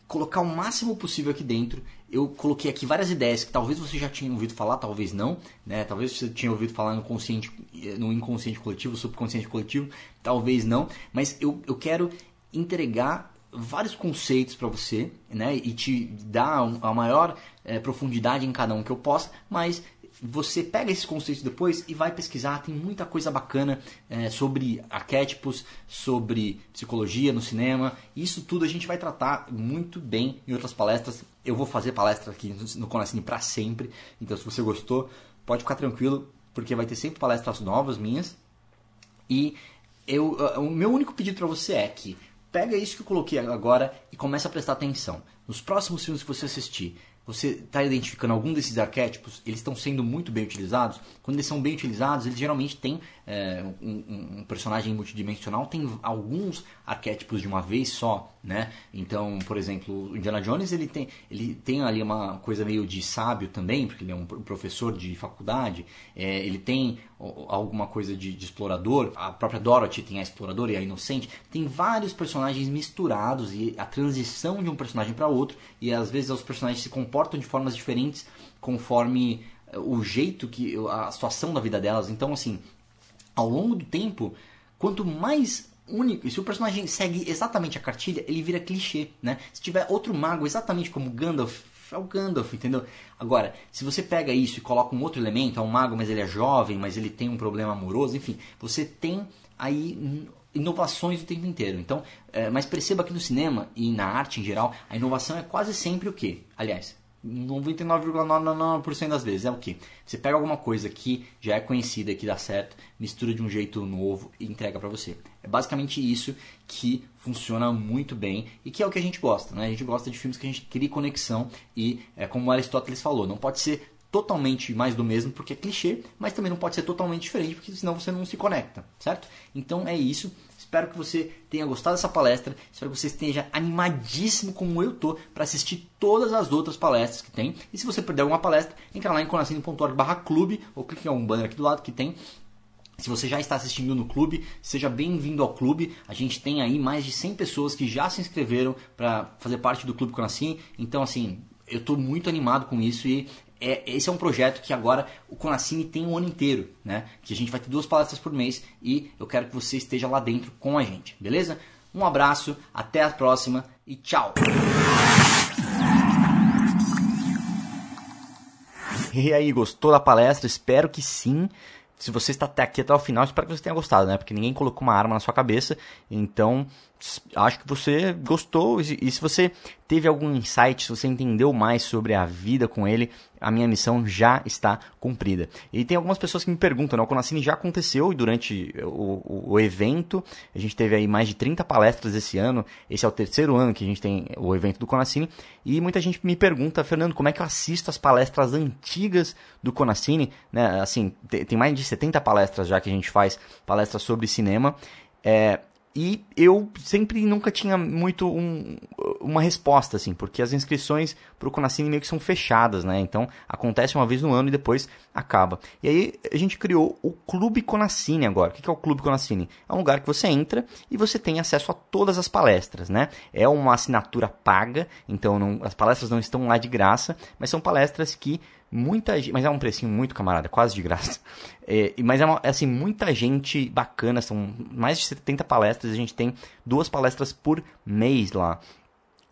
colocar o máximo possível aqui dentro. Eu coloquei aqui várias ideias que talvez você já tinha ouvido falar, talvez não, né? Talvez você tinha ouvido falar no consciente, no inconsciente coletivo, subconsciente coletivo, talvez não, mas eu, eu quero entregar vários conceitos para você, né? E te dar a maior é, profundidade em cada um que eu possa, mas você pega esses conceitos depois e vai pesquisar. Tem muita coisa bacana é, sobre arquétipos, sobre psicologia no cinema. Isso tudo a gente vai tratar muito bem em outras palestras. Eu vou fazer palestra aqui no Conacine para sempre. Então, se você gostou, pode ficar tranquilo, porque vai ter sempre palestras novas minhas. E eu, o meu único pedido para você é que pega isso que eu coloquei agora e comece a prestar atenção. Nos próximos filmes que você assistir, você está identificando algum desses arquétipos, eles estão sendo muito bem utilizados. Quando eles são bem utilizados, eles geralmente têm é, um, um, personagem multidimensional, tem alguns arquétipos de uma vez só, né? Então, por exemplo, Indiana Jones ele tem, ele tem ali uma coisa meio de sábio também, porque ele é um professor de faculdade. É, ele tem alguma coisa de, de, explorador. A própria Dorothy tem a exploradora e a inocente. Tem vários personagens misturados e a transição de um personagem para outro e às vezes os personagens se comportam de formas diferentes conforme eh, o jeito que a situação da vida delas. Então, assim, ao longo do tempo, quanto mais único, e se o personagem segue exatamente a cartilha, ele vira clichê, né? Se tiver outro mago exatamente como Gandalf, é o Gandalf, entendeu? Agora, se você pega isso e coloca um outro elemento, é um mago, mas ele é jovem, mas ele tem um problema amoroso, enfim, você tem aí inovações o tempo inteiro. Então, é, mas perceba que no cinema e na arte em geral, a inovação é quase sempre o quê? Aliás, 99,99% das vezes é o que? Você pega alguma coisa que já é conhecida, que dá certo, mistura de um jeito novo e entrega para você. É basicamente isso que funciona muito bem e que é o que a gente gosta, né? A gente gosta de filmes que a gente cria conexão e, é como Aristóteles falou, não pode ser totalmente mais do mesmo porque é clichê, mas também não pode ser totalmente diferente porque senão você não se conecta, certo? Então é isso. Espero que você tenha gostado dessa palestra. Espero que você esteja animadíssimo como eu tô para assistir todas as outras palestras que tem. E se você perder alguma palestra, entra lá em conacine.org/clube ou clique em algum banner aqui do lado que tem se você já está assistindo no clube, seja bem-vindo ao clube. A gente tem aí mais de 100 pessoas que já se inscreveram para fazer parte do Clube Conacine. Então, assim, eu estou muito animado com isso e é, esse é um projeto que agora o Conacine tem o ano inteiro, né? Que a gente vai ter duas palestras por mês e eu quero que você esteja lá dentro com a gente, beleza? Um abraço, até a próxima e tchau! E aí, gostou da palestra? Espero que sim se você está até aqui até o final, espero que você tenha gostado, né? Porque ninguém colocou uma arma na sua cabeça. Então, acho que você gostou. E se você teve algum insight, se você entendeu mais sobre a vida com ele, a minha missão já está cumprida. E tem algumas pessoas que me perguntam, né? O Conacine já aconteceu e durante o, o, o, evento, a gente teve aí mais de 30 palestras esse ano. Esse é o terceiro ano que a gente tem o evento do Conacine. E muita gente me pergunta, Fernando, como é que eu assisto as palestras antigas do Conacine? Né? Assim, tem mais de 70 palestras já que a gente faz, palestras sobre cinema. É, e eu sempre nunca tinha muito um, uma resposta, assim, porque as inscrições para o Conacine meio que são fechadas, né? Então acontece uma vez no ano e depois acaba. E aí a gente criou o Clube Conacine agora. O que é o Clube Conacine? É um lugar que você entra e você tem acesso a todas as palestras, né? É uma assinatura paga, então não, as palestras não estão lá de graça, mas são palestras que muita gente, mas é um precinho muito camarada, quase de graça. [laughs] É, mas é, uma, é, assim, muita gente bacana, são mais de 70 palestras, a gente tem duas palestras por mês lá.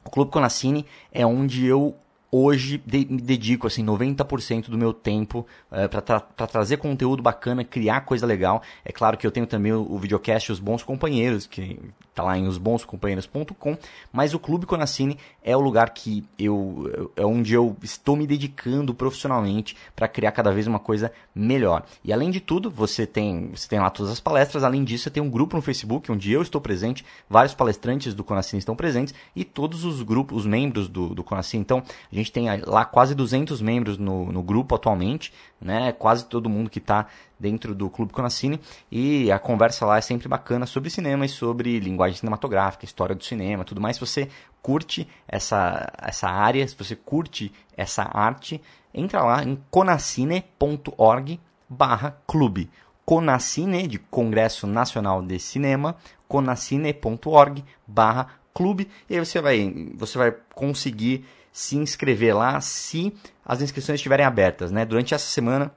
O Clube Conacine é onde eu hoje de, me dedico assim 90% do meu tempo é, para tra trazer conteúdo bacana, criar coisa legal. É claro que eu tenho também o, o videocast Os Bons Companheiros, que tá lá em osbonscompanheiros.com, mas o Clube Conacine é o lugar que eu é onde eu estou me dedicando profissionalmente para criar cada vez uma coisa melhor. E além de tudo, você tem você tem lá todas as palestras, além disso, você tem um grupo no Facebook onde eu estou presente, vários palestrantes do Conacine estão presentes. E todos os grupos, os membros do, do Conacine. Então, a gente tem lá quase 200 membros no, no grupo atualmente, né? Quase todo mundo que está dentro do Clube Conacine e a conversa lá é sempre bacana sobre cinema e sobre linguagem cinematográfica, história do cinema, tudo mais. Se você curte essa, essa área, se você curte essa arte, entra lá em conacine.org barra clube. Conacine, de Congresso Nacional de Cinema, conacine.org barra clube, e aí você vai, você vai conseguir se inscrever lá se as inscrições estiverem abertas, né? Durante essa semana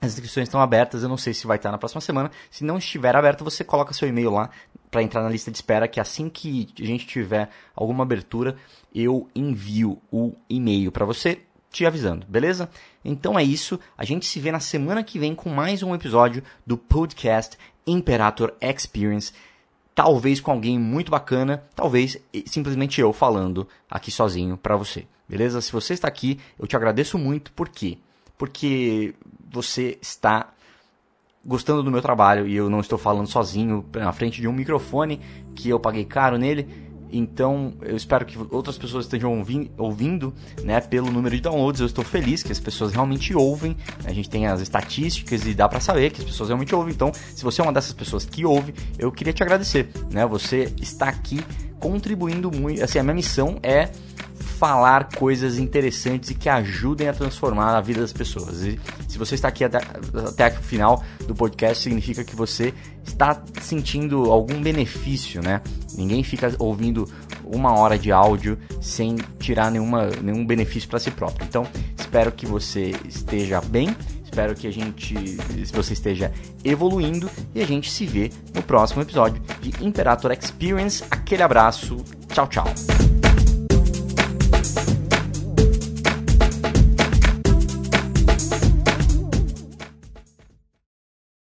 as inscrições estão abertas, eu não sei se vai estar na próxima semana. Se não estiver aberta, você coloca seu e-mail lá para entrar na lista de espera, que assim que a gente tiver alguma abertura, eu envio o e-mail para você. te avisando, beleza? Então é isso, a gente se vê na semana que vem com mais um episódio do podcast Imperator Experience. Talvez com alguém muito bacana, talvez simplesmente eu falando aqui sozinho para você, beleza? Se você está aqui, eu te agradeço muito, por quê? Porque você está gostando do meu trabalho e eu não estou falando sozinho na frente de um microfone que eu paguei caro nele então, eu espero que outras pessoas estejam ouvindo, ouvindo, né, pelo número de downloads. Eu estou feliz que as pessoas realmente ouvem. A gente tem as estatísticas e dá para saber que as pessoas realmente ouvem. Então, se você é uma dessas pessoas que ouve, eu queria te agradecer, né? Você está aqui contribuindo muito. Assim, a minha missão é falar coisas interessantes e que ajudem a transformar a vida das pessoas. E se você está aqui até, até o final do podcast, significa que você está sentindo algum benefício, né? Ninguém fica ouvindo uma hora de áudio sem tirar nenhuma, nenhum benefício para si próprio. Então, espero que você esteja bem, espero que a gente, se você esteja evoluindo e a gente se vê no próximo episódio de Imperator Experience. Aquele abraço, tchau, tchau.